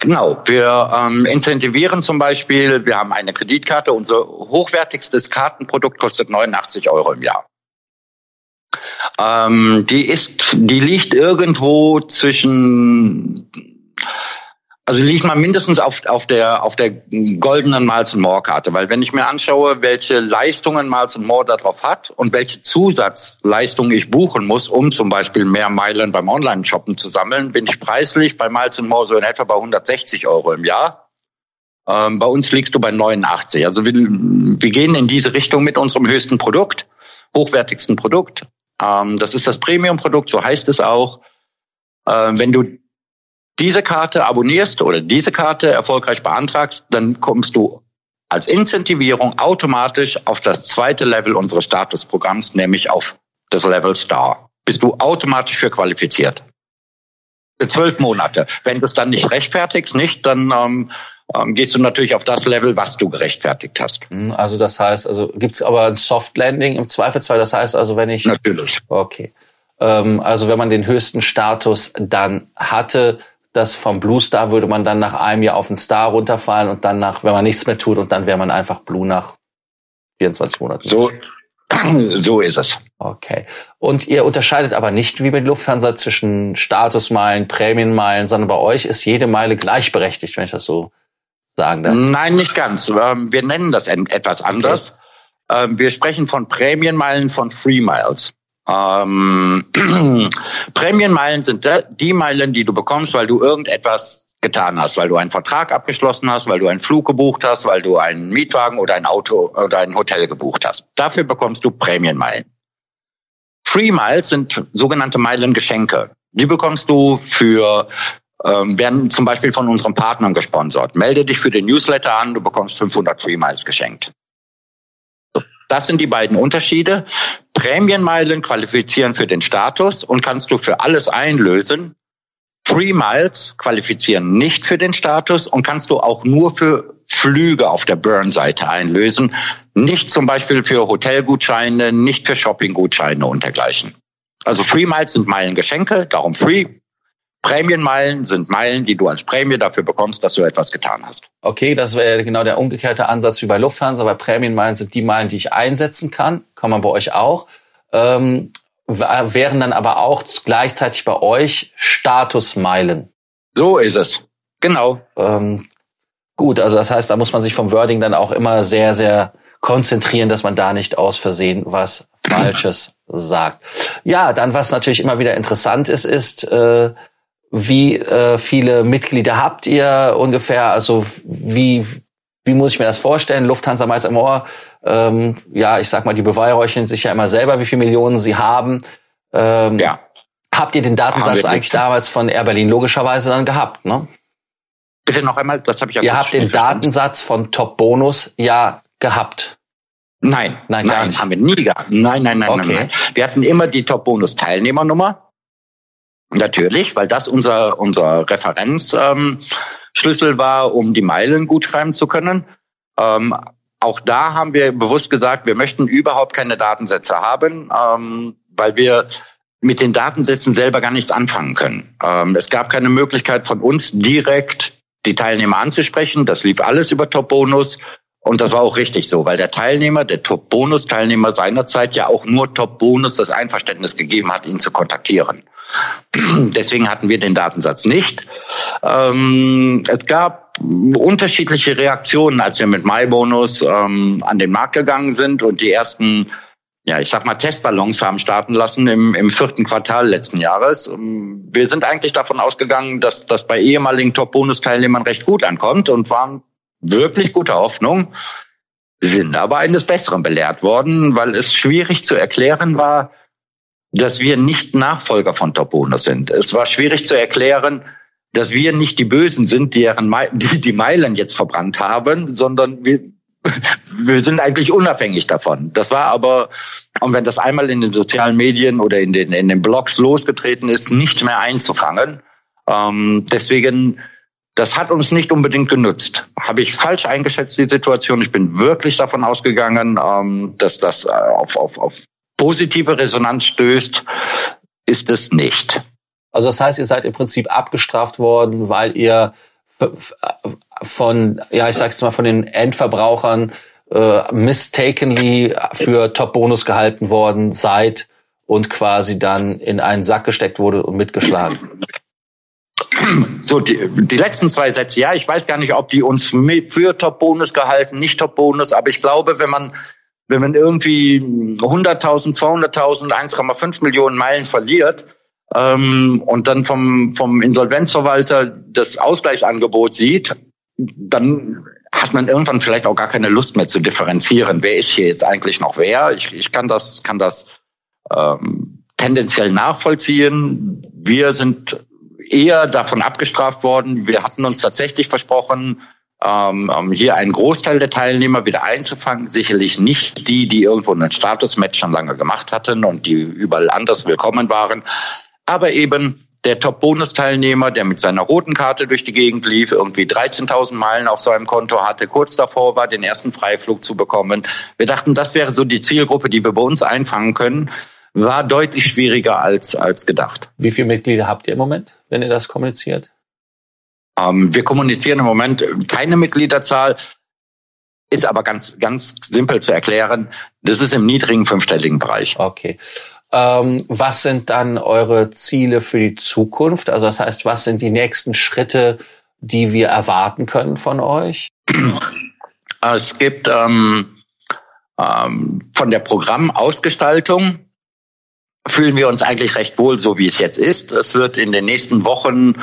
Genau, wir ähm, incentivieren zum Beispiel, wir haben eine Kreditkarte, unser hochwertigstes Kartenprodukt kostet 89 Euro im Jahr. Ähm, die ist, die liegt irgendwo zwischen also liegt man mindestens auf, auf der auf der goldenen Miles More Karte, weil wenn ich mir anschaue, welche Leistungen Miles More darauf hat und welche Zusatzleistungen ich buchen muss, um zum Beispiel mehr Meilen beim Online-Shoppen zu sammeln, bin ich preislich bei Miles More so in etwa bei 160 Euro im Jahr. Ähm, bei uns liegst du bei 89. Also wir, wir gehen in diese Richtung mit unserem höchsten Produkt, hochwertigsten Produkt. Ähm, das ist das Premium-Produkt, so heißt es auch. Ähm, wenn du diese Karte abonnierst oder diese Karte erfolgreich beantragst, dann kommst du als Incentivierung automatisch auf das zweite Level unseres Statusprogramms, nämlich auf das Level Star. Bist du automatisch für qualifiziert. Für zwölf Monate. Wenn du es dann nicht rechtfertigst, nicht, dann ähm, ähm, gehst du natürlich auf das Level, was du gerechtfertigt hast. Hm, also das heißt, also gibt's aber ein Soft Landing im Zweifelsfall. Das heißt also, wenn ich natürlich. Okay. Ähm, also wenn man den höchsten Status dann hatte, dass vom Blue Star würde man dann nach einem Jahr auf den Star runterfallen und dann nach, wenn man nichts mehr tut und dann wäre man einfach Blue nach 24 Monaten. So, so ist es. Okay. Und ihr unterscheidet aber nicht wie mit Lufthansa zwischen Statusmeilen, Prämienmeilen, sondern bei euch ist jede Meile gleichberechtigt, wenn ich das so sagen darf. Nein, nicht ganz. Ähm, wir nennen das etwas anders. Okay. Ähm, wir sprechen von Prämienmeilen, von Free Miles. Ähm, Prämienmeilen sind die Meilen, die du bekommst, weil du irgendetwas getan hast, weil du einen Vertrag abgeschlossen hast, weil du einen Flug gebucht hast, weil du einen Mietwagen oder ein Auto oder ein Hotel gebucht hast. Dafür bekommst du Prämienmeilen. Free Miles sind sogenannte Meilengeschenke. Die bekommst du für ähm, werden zum Beispiel von unseren Partnern gesponsert. Melde dich für den Newsletter an, du bekommst 500 Free Miles geschenkt. Das sind die beiden Unterschiede. Prämienmeilen qualifizieren für den Status und kannst du für alles einlösen. Free Miles qualifizieren nicht für den Status und kannst du auch nur für Flüge auf der Burn-Seite einlösen, nicht zum Beispiel für Hotelgutscheine, nicht für Shoppinggutscheine und dergleichen. Also Free Miles sind Meilengeschenke, darum Free. Prämienmeilen sind Meilen, die du als Prämie dafür bekommst, dass du etwas getan hast. Okay, das wäre genau der umgekehrte Ansatz wie bei Lufthansa. Bei Prämienmeilen sind die Meilen, die ich einsetzen kann. Kann man bei euch auch. Ähm, wären dann aber auch gleichzeitig bei euch Statusmeilen. So ist es. Genau. Ähm, gut, also das heißt, da muss man sich vom Wording dann auch immer sehr, sehr konzentrieren, dass man da nicht aus Versehen was Falsches sagt. Ja, dann was natürlich immer wieder interessant ist, ist, äh, wie äh, viele Mitglieder habt ihr ungefähr? Also wie, wie muss ich mir das vorstellen? Lufthansa Miles More, ähm, ja, ich sag mal, die beweihräuchern sich ja immer selber, wie viele Millionen sie haben. Ähm, ja. Habt ihr den Datensatz eigentlich damals von Air Berlin logischerweise dann gehabt, ne? Bitte noch einmal, das habe ich ja Ihr habt den Datensatz von Top Bonus ja gehabt. Nein, nein, nein, haben wir nie gehabt. Nein, nein, nein, okay. nein, nein. Wir hatten immer die Top Bonus Teilnehmernummer. Natürlich, weil das unser, unser Referenzschlüssel ähm, war, um die Meilen gut schreiben zu können. Ähm, auch da haben wir bewusst gesagt, wir möchten überhaupt keine Datensätze haben, ähm, weil wir mit den Datensätzen selber gar nichts anfangen können. Ähm, es gab keine Möglichkeit von uns direkt die Teilnehmer anzusprechen. Das lief alles über Top Bonus. Und das war auch richtig so, weil der Teilnehmer, der Top-Bonus-Teilnehmer seinerzeit ja auch nur Top-Bonus das Einverständnis gegeben hat, ihn zu kontaktieren. Deswegen hatten wir den Datensatz nicht. Ähm, es gab unterschiedliche Reaktionen, als wir mit MyBonus ähm, an den Markt gegangen sind und die ersten, ja, ich sag mal, Testballons haben starten lassen im, im vierten Quartal letzten Jahres. Ähm, wir sind eigentlich davon ausgegangen, dass das bei ehemaligen Top-Bonus-Teilnehmern recht gut ankommt und waren wirklich guter Hoffnung, sind aber eines Besseren belehrt worden, weil es schwierig zu erklären war, dass wir nicht Nachfolger von Top Bonus sind. Es war schwierig zu erklären, dass wir nicht die Bösen sind, deren die die Meilen jetzt verbrannt haben, sondern wir, wir sind eigentlich unabhängig davon. Das war aber, und wenn das einmal in den sozialen Medien oder in den, in den Blogs losgetreten ist, nicht mehr einzufangen. Ähm, deswegen das hat uns nicht unbedingt genutzt. Habe ich falsch eingeschätzt, die Situation. Ich bin wirklich davon ausgegangen, ähm, dass das äh, auf, auf, auf positive Resonanz stößt. Ist es nicht. Also das heißt, ihr seid im Prinzip abgestraft worden, weil ihr von, ja, ich sag's mal, von den Endverbrauchern äh, mistakenly für Top-Bonus gehalten worden seid und quasi dann in einen Sack gesteckt wurde und mitgeschlagen. So, die, die letzten zwei Sätze, ja, ich weiß gar nicht, ob die uns für Top-Bonus gehalten, nicht Top-Bonus, aber ich glaube, wenn man, wenn man irgendwie 100.000, 200.000, 1,5 Millionen Meilen verliert, ähm, und dann vom, vom Insolvenzverwalter das Ausgleichsangebot sieht, dann hat man irgendwann vielleicht auch gar keine Lust mehr zu differenzieren. Wer ist hier jetzt eigentlich noch wer? Ich, ich kann das, kann das ähm, tendenziell nachvollziehen. Wir sind eher davon abgestraft worden. Wir hatten uns tatsächlich versprochen, ähm, ähm, hier einen Großteil der Teilnehmer wieder einzufangen. Sicherlich nicht die, die irgendwo einen Statusmatch schon lange gemacht hatten und die überall anders willkommen waren, aber eben der Top-Bonus-Teilnehmer, der mit seiner roten Karte durch die Gegend lief, irgendwie 13.000 Meilen auf seinem Konto hatte, kurz davor war, den ersten Freiflug zu bekommen. Wir dachten, das wäre so die Zielgruppe, die wir bei uns einfangen können war deutlich schwieriger als, als gedacht. Wie viele Mitglieder habt ihr im Moment, wenn ihr das kommuniziert? Ähm, wir kommunizieren im Moment keine Mitgliederzahl, ist aber ganz, ganz simpel zu erklären. Das ist im niedrigen fünfstelligen Bereich. Okay. Ähm, was sind dann eure Ziele für die Zukunft? Also das heißt, was sind die nächsten Schritte, die wir erwarten können von euch? Es gibt ähm, ähm, von der Programmausgestaltung fühlen wir uns eigentlich recht wohl, so wie es jetzt ist. Es wird in den nächsten Wochen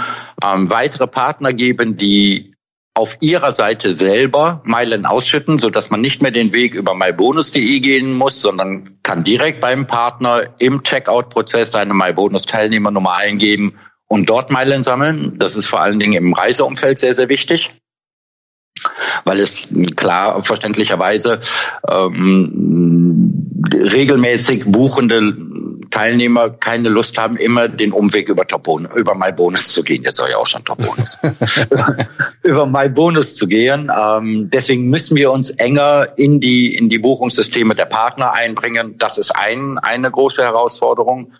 ähm, weitere Partner geben, die auf ihrer Seite selber Meilen ausschütten, so dass man nicht mehr den Weg über mybonus.de gehen muss, sondern kann direkt beim Partner im Checkout-Prozess seine MyBonus-Teilnehmernummer eingeben und dort Meilen sammeln. Das ist vor allen Dingen im Reiseumfeld sehr, sehr wichtig weil es klar verständlicherweise ähm, regelmäßig buchende Teilnehmer keine Lust haben, immer den Umweg über Top Bonus, über MyBonus zu gehen. Jetzt soll ja auch schon Top Bonus. über MyBonus zu gehen. Ähm, deswegen müssen wir uns enger in die, in die Buchungssysteme der Partner einbringen. Das ist ein, eine große Herausforderung.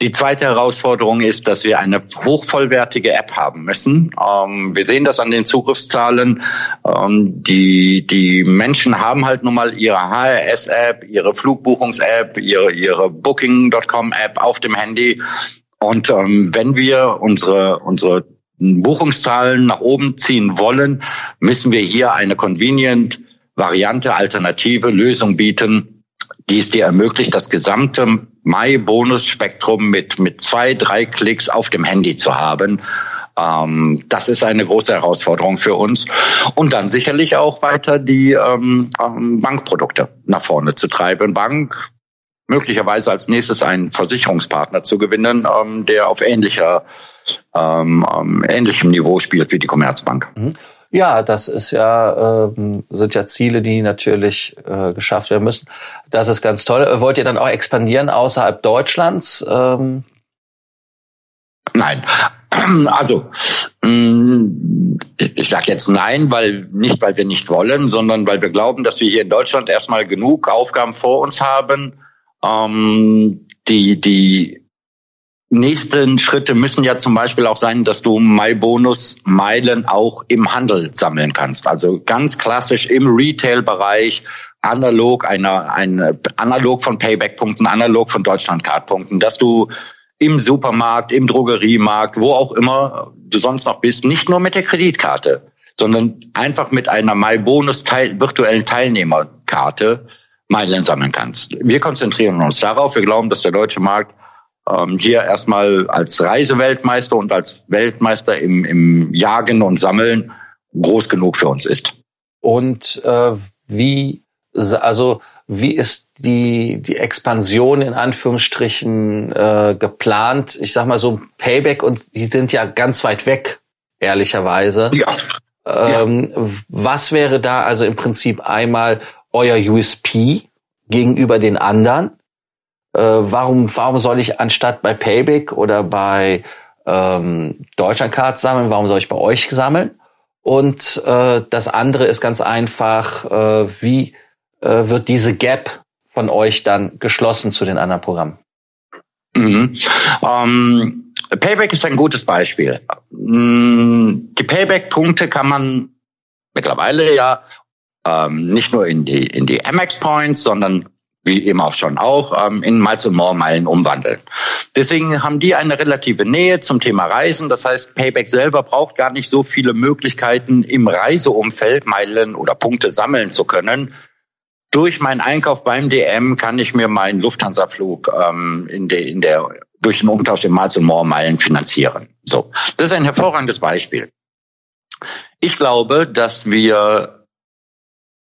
Die zweite Herausforderung ist, dass wir eine hochvollwertige App haben müssen. Ähm, wir sehen das an den Zugriffszahlen. Ähm, die, die Menschen haben halt nun mal ihre HRS-App, ihre Flugbuchungs-App, ihre, ihre Booking.com-App auf dem Handy. Und ähm, wenn wir unsere, unsere Buchungszahlen nach oben ziehen wollen, müssen wir hier eine convenient Variante, alternative Lösung bieten, die es dir ermöglicht, das gesamte Mai-Bonus-Spektrum mit, mit zwei, drei Klicks auf dem Handy zu haben. Ähm, das ist eine große Herausforderung für uns. Und dann sicherlich auch weiter die ähm, ähm, Bankprodukte nach vorne zu treiben. Bank möglicherweise als nächstes einen Versicherungspartner zu gewinnen, ähm, der auf ähnlicher, ähm, ähm, ähnlichem Niveau spielt wie die Commerzbank. Mhm. Ja, das ist ja, äh, sind ja Ziele, die natürlich äh, geschafft werden müssen. Das ist ganz toll. Wollt ihr dann auch expandieren außerhalb Deutschlands? Ähm? Nein. Also, mm, ich sage jetzt nein, weil nicht, weil wir nicht wollen, sondern weil wir glauben, dass wir hier in Deutschland erstmal genug Aufgaben vor uns haben, ähm, die, die nächsten Schritte müssen ja zum Beispiel auch sein, dass du MyBonus-Meilen auch im Handel sammeln kannst. Also ganz klassisch im Retail-Bereich, analog einer, ein, analog von Payback-Punkten, analog von Deutschlandcard-Punkten, dass du im Supermarkt, im Drogeriemarkt, wo auch immer du sonst noch bist, nicht nur mit der Kreditkarte, sondern einfach mit einer MyBonus -Teil virtuellen Teilnehmerkarte Meilen sammeln kannst. Wir konzentrieren uns darauf. Wir glauben, dass der deutsche Markt ähm, hier erstmal als Reiseweltmeister und als Weltmeister im, im Jagen und Sammeln groß genug für uns ist. Und äh, wie, also wie ist die, die Expansion in Anführungsstrichen äh, geplant? Ich sag mal so Payback und die sind ja ganz weit weg, ehrlicherweise. Ja. Ähm, ja. Was wäre da also im Prinzip einmal euer USP gegenüber den anderen? Äh, warum, warum soll ich anstatt bei Payback oder bei ähm, Deutschlandcard sammeln, warum soll ich bei euch sammeln? Und äh, das andere ist ganz einfach, äh, wie äh, wird diese Gap von euch dann geschlossen zu den anderen Programmen? Mhm. Ähm, Payback ist ein gutes Beispiel. Mm, die Payback-Punkte kann man mittlerweile ja ähm, nicht nur in die in die Amex Points, sondern wie eben auch schon auch, ähm, in Miles und More Meilen umwandeln. Deswegen haben die eine relative Nähe zum Thema Reisen. Das heißt, Payback selber braucht gar nicht so viele Möglichkeiten im Reiseumfeld Meilen oder Punkte sammeln zu können. Durch meinen Einkauf beim DM kann ich mir meinen Lufthansa-Flug ähm, in, der, in der durch den Umtausch in Miles und More Meilen finanzieren. So, das ist ein hervorragendes Beispiel. Ich glaube, dass wir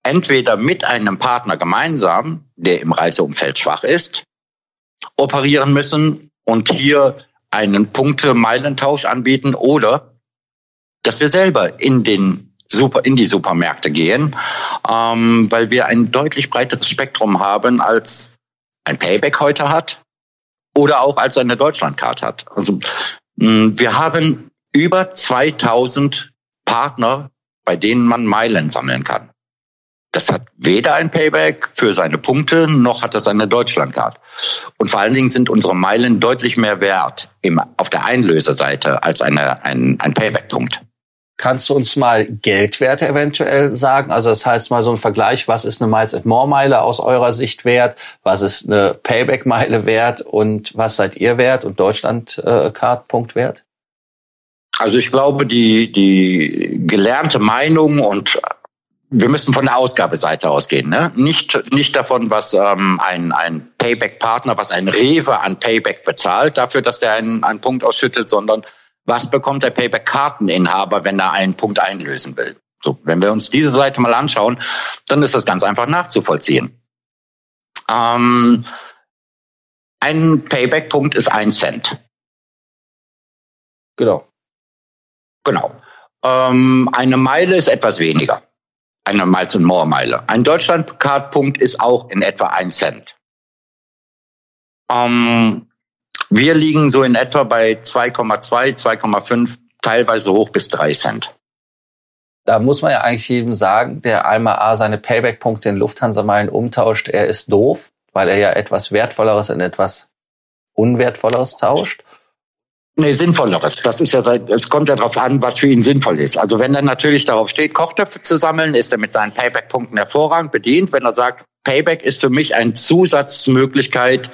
entweder mit einem Partner gemeinsam, der im Reiseumfeld schwach ist, operieren müssen und hier einen Punkte-Meilentausch anbieten oder dass wir selber in den Super, in die Supermärkte gehen, ähm, weil wir ein deutlich breiteres Spektrum haben, als ein Payback heute hat oder auch als eine Deutschlandcard hat. Also mh, wir haben über 2000 Partner, bei denen man Meilen sammeln kann. Das hat weder ein Payback für seine Punkte, noch hat das eine Deutschlandcard. Und vor allen Dingen sind unsere Meilen deutlich mehr wert im, auf der Einlöseseite als eine, ein, ein Payback-Punkt. Kannst du uns mal Geldwerte eventuell sagen? Also das heißt mal so ein Vergleich, was ist eine Miles and More Meile aus eurer Sicht wert? Was ist eine Payback Meile wert? Und was seid ihr wert und Deutschland äh, Card Punkt wert? Also ich glaube, die, die gelernte Meinung und wir müssen von der Ausgabeseite ausgehen, ne? Nicht nicht davon, was ähm, ein ein Payback-Partner, was ein Rewe an Payback bezahlt dafür, dass der einen, einen Punkt ausschüttet, sondern was bekommt der Payback-Karteninhaber, wenn er einen Punkt einlösen will. So, wenn wir uns diese Seite mal anschauen, dann ist das ganz einfach nachzuvollziehen. Ähm, ein Payback-Punkt ist ein Cent. Genau. Genau. Ähm, eine Meile ist etwas weniger eine Miles and More Meile. Ein Deutschlandcard-Punkt ist auch in etwa ein Cent. Ähm, wir liegen so in etwa bei 2,2, 2,5, teilweise hoch bis 3 Cent. Da muss man ja eigentlich jedem sagen, der einmal A seine Payback-Punkte in Lufthansa-Meilen umtauscht, er ist doof, weil er ja etwas Wertvolleres in etwas Unwertvolleres tauscht. Nee, sinnvolleres. Das ist ja, es kommt ja darauf an, was für ihn sinnvoll ist. Also wenn er natürlich darauf steht, Kochtöpfe zu sammeln, ist er mit seinen Payback-Punkten hervorragend bedient. Wenn er sagt, Payback ist für mich eine Zusatzmöglichkeit,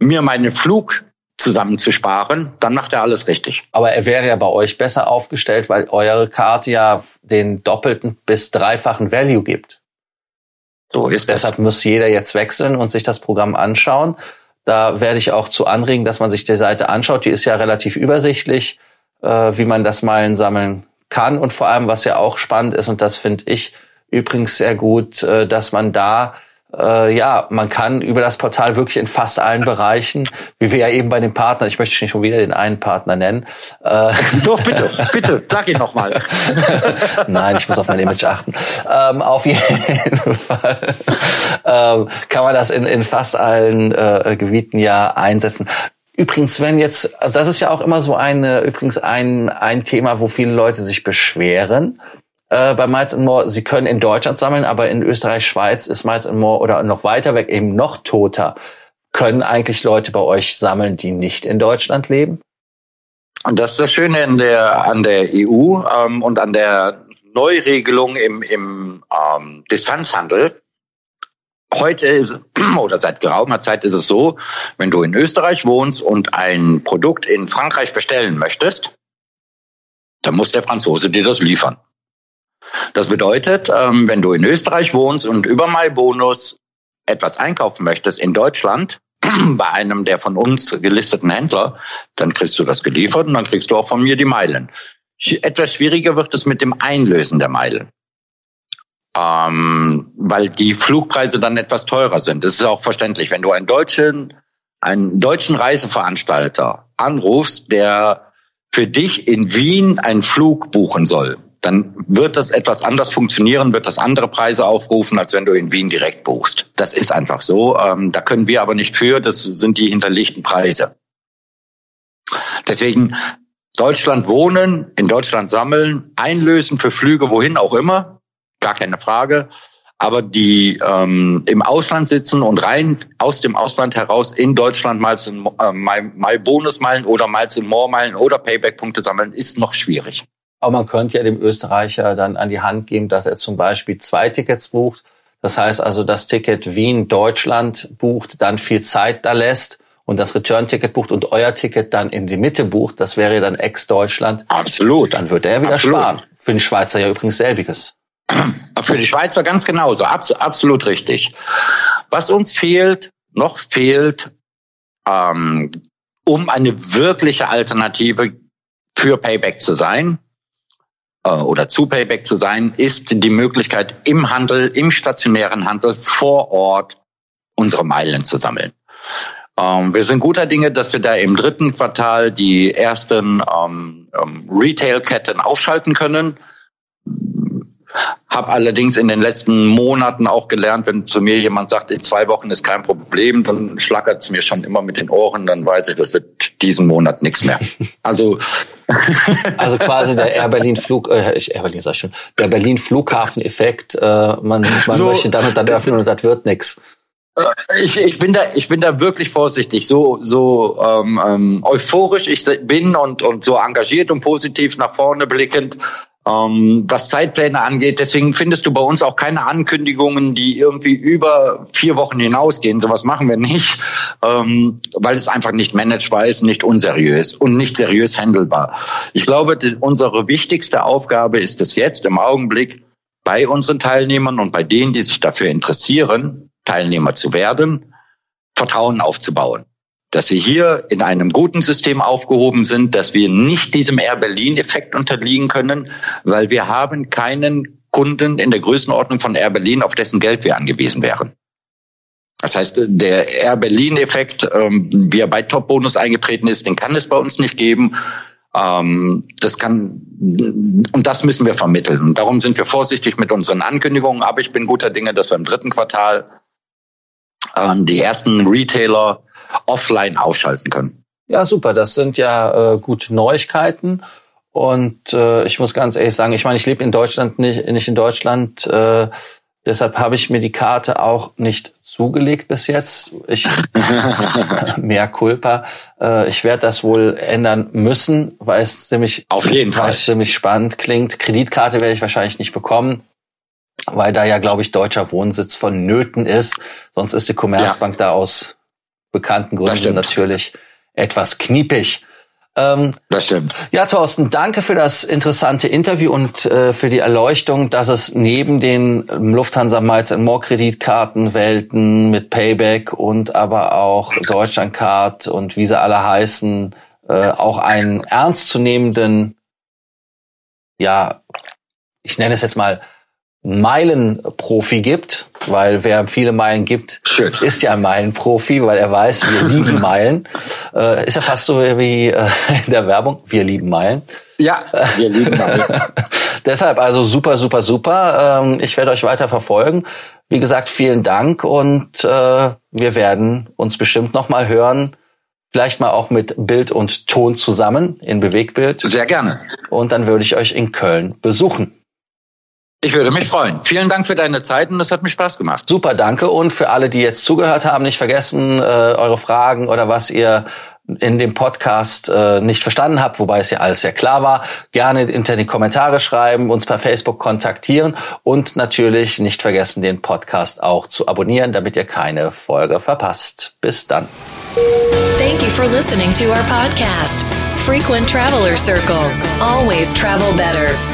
mir meinen Flug zusammenzusparen, dann macht er alles richtig. Aber er wäre ja bei euch besser aufgestellt, weil eure Karte ja den doppelten bis dreifachen Value gibt. So ist Deshalb es. muss jeder jetzt wechseln und sich das Programm anschauen. Da werde ich auch zu anregen, dass man sich die Seite anschaut. Die ist ja relativ übersichtlich, äh, wie man das Meilen sammeln kann. Und vor allem, was ja auch spannend ist, und das finde ich übrigens sehr gut, äh, dass man da äh, ja, man kann über das Portal wirklich in fast allen Bereichen, wie wir ja eben bei den Partnern, ich möchte nicht schon wieder den einen Partner nennen. Äh, Doch, bitte, bitte, sag ihn nochmal. Nein, ich muss auf mein Image achten. Ähm, auf jeden Fall ähm, kann man das in, in fast allen äh, Gebieten ja einsetzen. Übrigens, wenn jetzt, also das ist ja auch immer so eine, übrigens ein, ein Thema, wo viele Leute sich beschweren, äh, bei Miles More, sie können in Deutschland sammeln, aber in Österreich, Schweiz ist Miles More oder noch weiter weg eben noch toter. können eigentlich Leute bei euch sammeln, die nicht in Deutschland leben? Und das ist das Schöne in der, an der EU ähm, und an der Neuregelung im, im ähm, Distanzhandel. Heute ist, oder seit geraumer Zeit ist es so, wenn du in Österreich wohnst und ein Produkt in Frankreich bestellen möchtest, dann muss der Franzose dir das liefern. Das bedeutet, ähm, wenn du in Österreich wohnst und über MyBonus etwas einkaufen möchtest in Deutschland, bei einem der von uns gelisteten Händler, dann kriegst du das geliefert und dann kriegst du auch von mir die Meilen. Etwas schwieriger wird es mit dem Einlösen der Meilen. Ähm, weil die Flugpreise dann etwas teurer sind. Das ist auch verständlich. Wenn du einen deutschen, einen deutschen Reiseveranstalter anrufst, der für dich in Wien einen Flug buchen soll, dann wird das etwas anders funktionieren, wird das andere Preise aufrufen, als wenn du in Wien direkt buchst. Das ist einfach so. Ähm, da können wir aber nicht für, das sind die hinterlegten Preise. Deswegen Deutschland wohnen, in Deutschland sammeln, einlösen für Flüge wohin auch immer, gar keine Frage. Aber die ähm, im Ausland sitzen und rein aus dem Ausland heraus in Deutschland mal in äh, My, My Bonusmeilen oder mal in More Meilen oder Payback-Punkte sammeln, ist noch schwierig. Aber man könnte ja dem Österreicher dann an die Hand geben, dass er zum Beispiel zwei Tickets bucht. Das heißt also, das Ticket Wien-Deutschland bucht, dann viel Zeit da lässt und das Return-Ticket bucht und euer Ticket dann in die Mitte bucht. Das wäre dann Ex-Deutschland. Absolut. Dann würde er wieder Absolut. sparen. Für den Schweizer ja übrigens selbiges. Für die Schweizer ganz genauso. Abs absolut richtig. Was uns fehlt, noch fehlt, ähm, um eine wirkliche Alternative für Payback zu sein, oder zu Payback zu sein, ist die Möglichkeit im Handel, im stationären Handel vor Ort unsere Meilen zu sammeln. Ähm, wir sind guter Dinge, dass wir da im dritten Quartal die ersten ähm, ähm, Retail-Ketten aufschalten können. Hab allerdings in den letzten Monaten auch gelernt, wenn zu mir jemand sagt, in zwei Wochen ist kein Problem, dann schlackert es mir schon immer mit den Ohren, dann weiß ich, das wird diesen Monat nichts mehr. Also also quasi der Air Berlin Flug, äh, Air Berlin sag schon, der Berlin Flughafen Effekt. Äh, man man so, möchte dann und dann öffnen und das wird nichts. Äh, ich, ich bin da, ich bin da wirklich vorsichtig. So, so ähm, ähm, euphorisch ich bin und und so engagiert und positiv nach vorne blickend ähm, was Zeitpläne angeht. Deswegen findest du bei uns auch keine Ankündigungen, die irgendwie über vier Wochen hinausgehen. Sowas machen wir nicht, ähm, weil es einfach nicht managebar ist, nicht unseriös und nicht seriös handelbar. Ich glaube, die, unsere wichtigste Aufgabe ist es jetzt im Augenblick, bei unseren Teilnehmern und bei denen, die sich dafür interessieren, Teilnehmer zu werden, Vertrauen aufzubauen dass sie hier in einem guten System aufgehoben sind, dass wir nicht diesem Air Berlin-Effekt unterliegen können, weil wir haben keinen Kunden in der Größenordnung von Air Berlin, auf dessen Geld wir angewiesen wären. Das heißt, der Air Berlin-Effekt, ähm, wie er bei Top Bonus eingetreten ist, den kann es bei uns nicht geben. Ähm, das kann und das müssen wir vermitteln. Und darum sind wir vorsichtig mit unseren Ankündigungen. Aber ich bin guter Dinge, dass wir im dritten Quartal ähm, die ersten Retailer offline aufschalten können. Ja, super. Das sind ja äh, gute Neuigkeiten. Und äh, ich muss ganz ehrlich sagen, ich meine, ich lebe in Deutschland nicht, nicht in Deutschland. Äh, deshalb habe ich mir die Karte auch nicht zugelegt bis jetzt. Ich mehr Culpa. Äh, ich werde das wohl ändern müssen, weil es ziemlich auf jeden Fall ziemlich spannend klingt. Kreditkarte werde ich wahrscheinlich nicht bekommen, weil da ja glaube ich deutscher Wohnsitz vonnöten ist. Sonst ist die Commerzbank ja. da aus bekannten Gründen natürlich etwas kniepig. Ähm, das stimmt. Ja, Thorsten, danke für das interessante Interview und äh, für die Erleuchtung, dass es neben den Lufthansa Miles More Kreditkartenwelten mit Payback und aber auch Deutschlandcard und wie sie alle heißen, äh, auch einen ernstzunehmenden, ja, ich nenne es jetzt mal Meilenprofi gibt, weil wer viele Meilen gibt, Schön. ist ja ein Meilenprofi, weil er weiß, wir lieben Meilen. Äh, ist ja fast so wie äh, in der Werbung, wir lieben Meilen. Ja, wir lieben Meilen. Deshalb also super, super, super. Ähm, ich werde euch weiter verfolgen. Wie gesagt, vielen Dank und äh, wir werden uns bestimmt noch mal hören. Vielleicht mal auch mit Bild und Ton zusammen in Bewegbild. Sehr gerne. Und dann würde ich euch in Köln besuchen. Ich würde mich freuen. Vielen Dank für deine Zeit und es hat mir Spaß gemacht. Super, danke. Und für alle, die jetzt zugehört haben, nicht vergessen, äh, eure Fragen oder was ihr in dem Podcast äh, nicht verstanden habt, wobei es ja alles sehr klar war, gerne hinter die Kommentare schreiben, uns per Facebook kontaktieren und natürlich nicht vergessen, den Podcast auch zu abonnieren, damit ihr keine Folge verpasst. Bis dann. Thank you for listening to our podcast, Frequent Traveler Circle. Always travel better.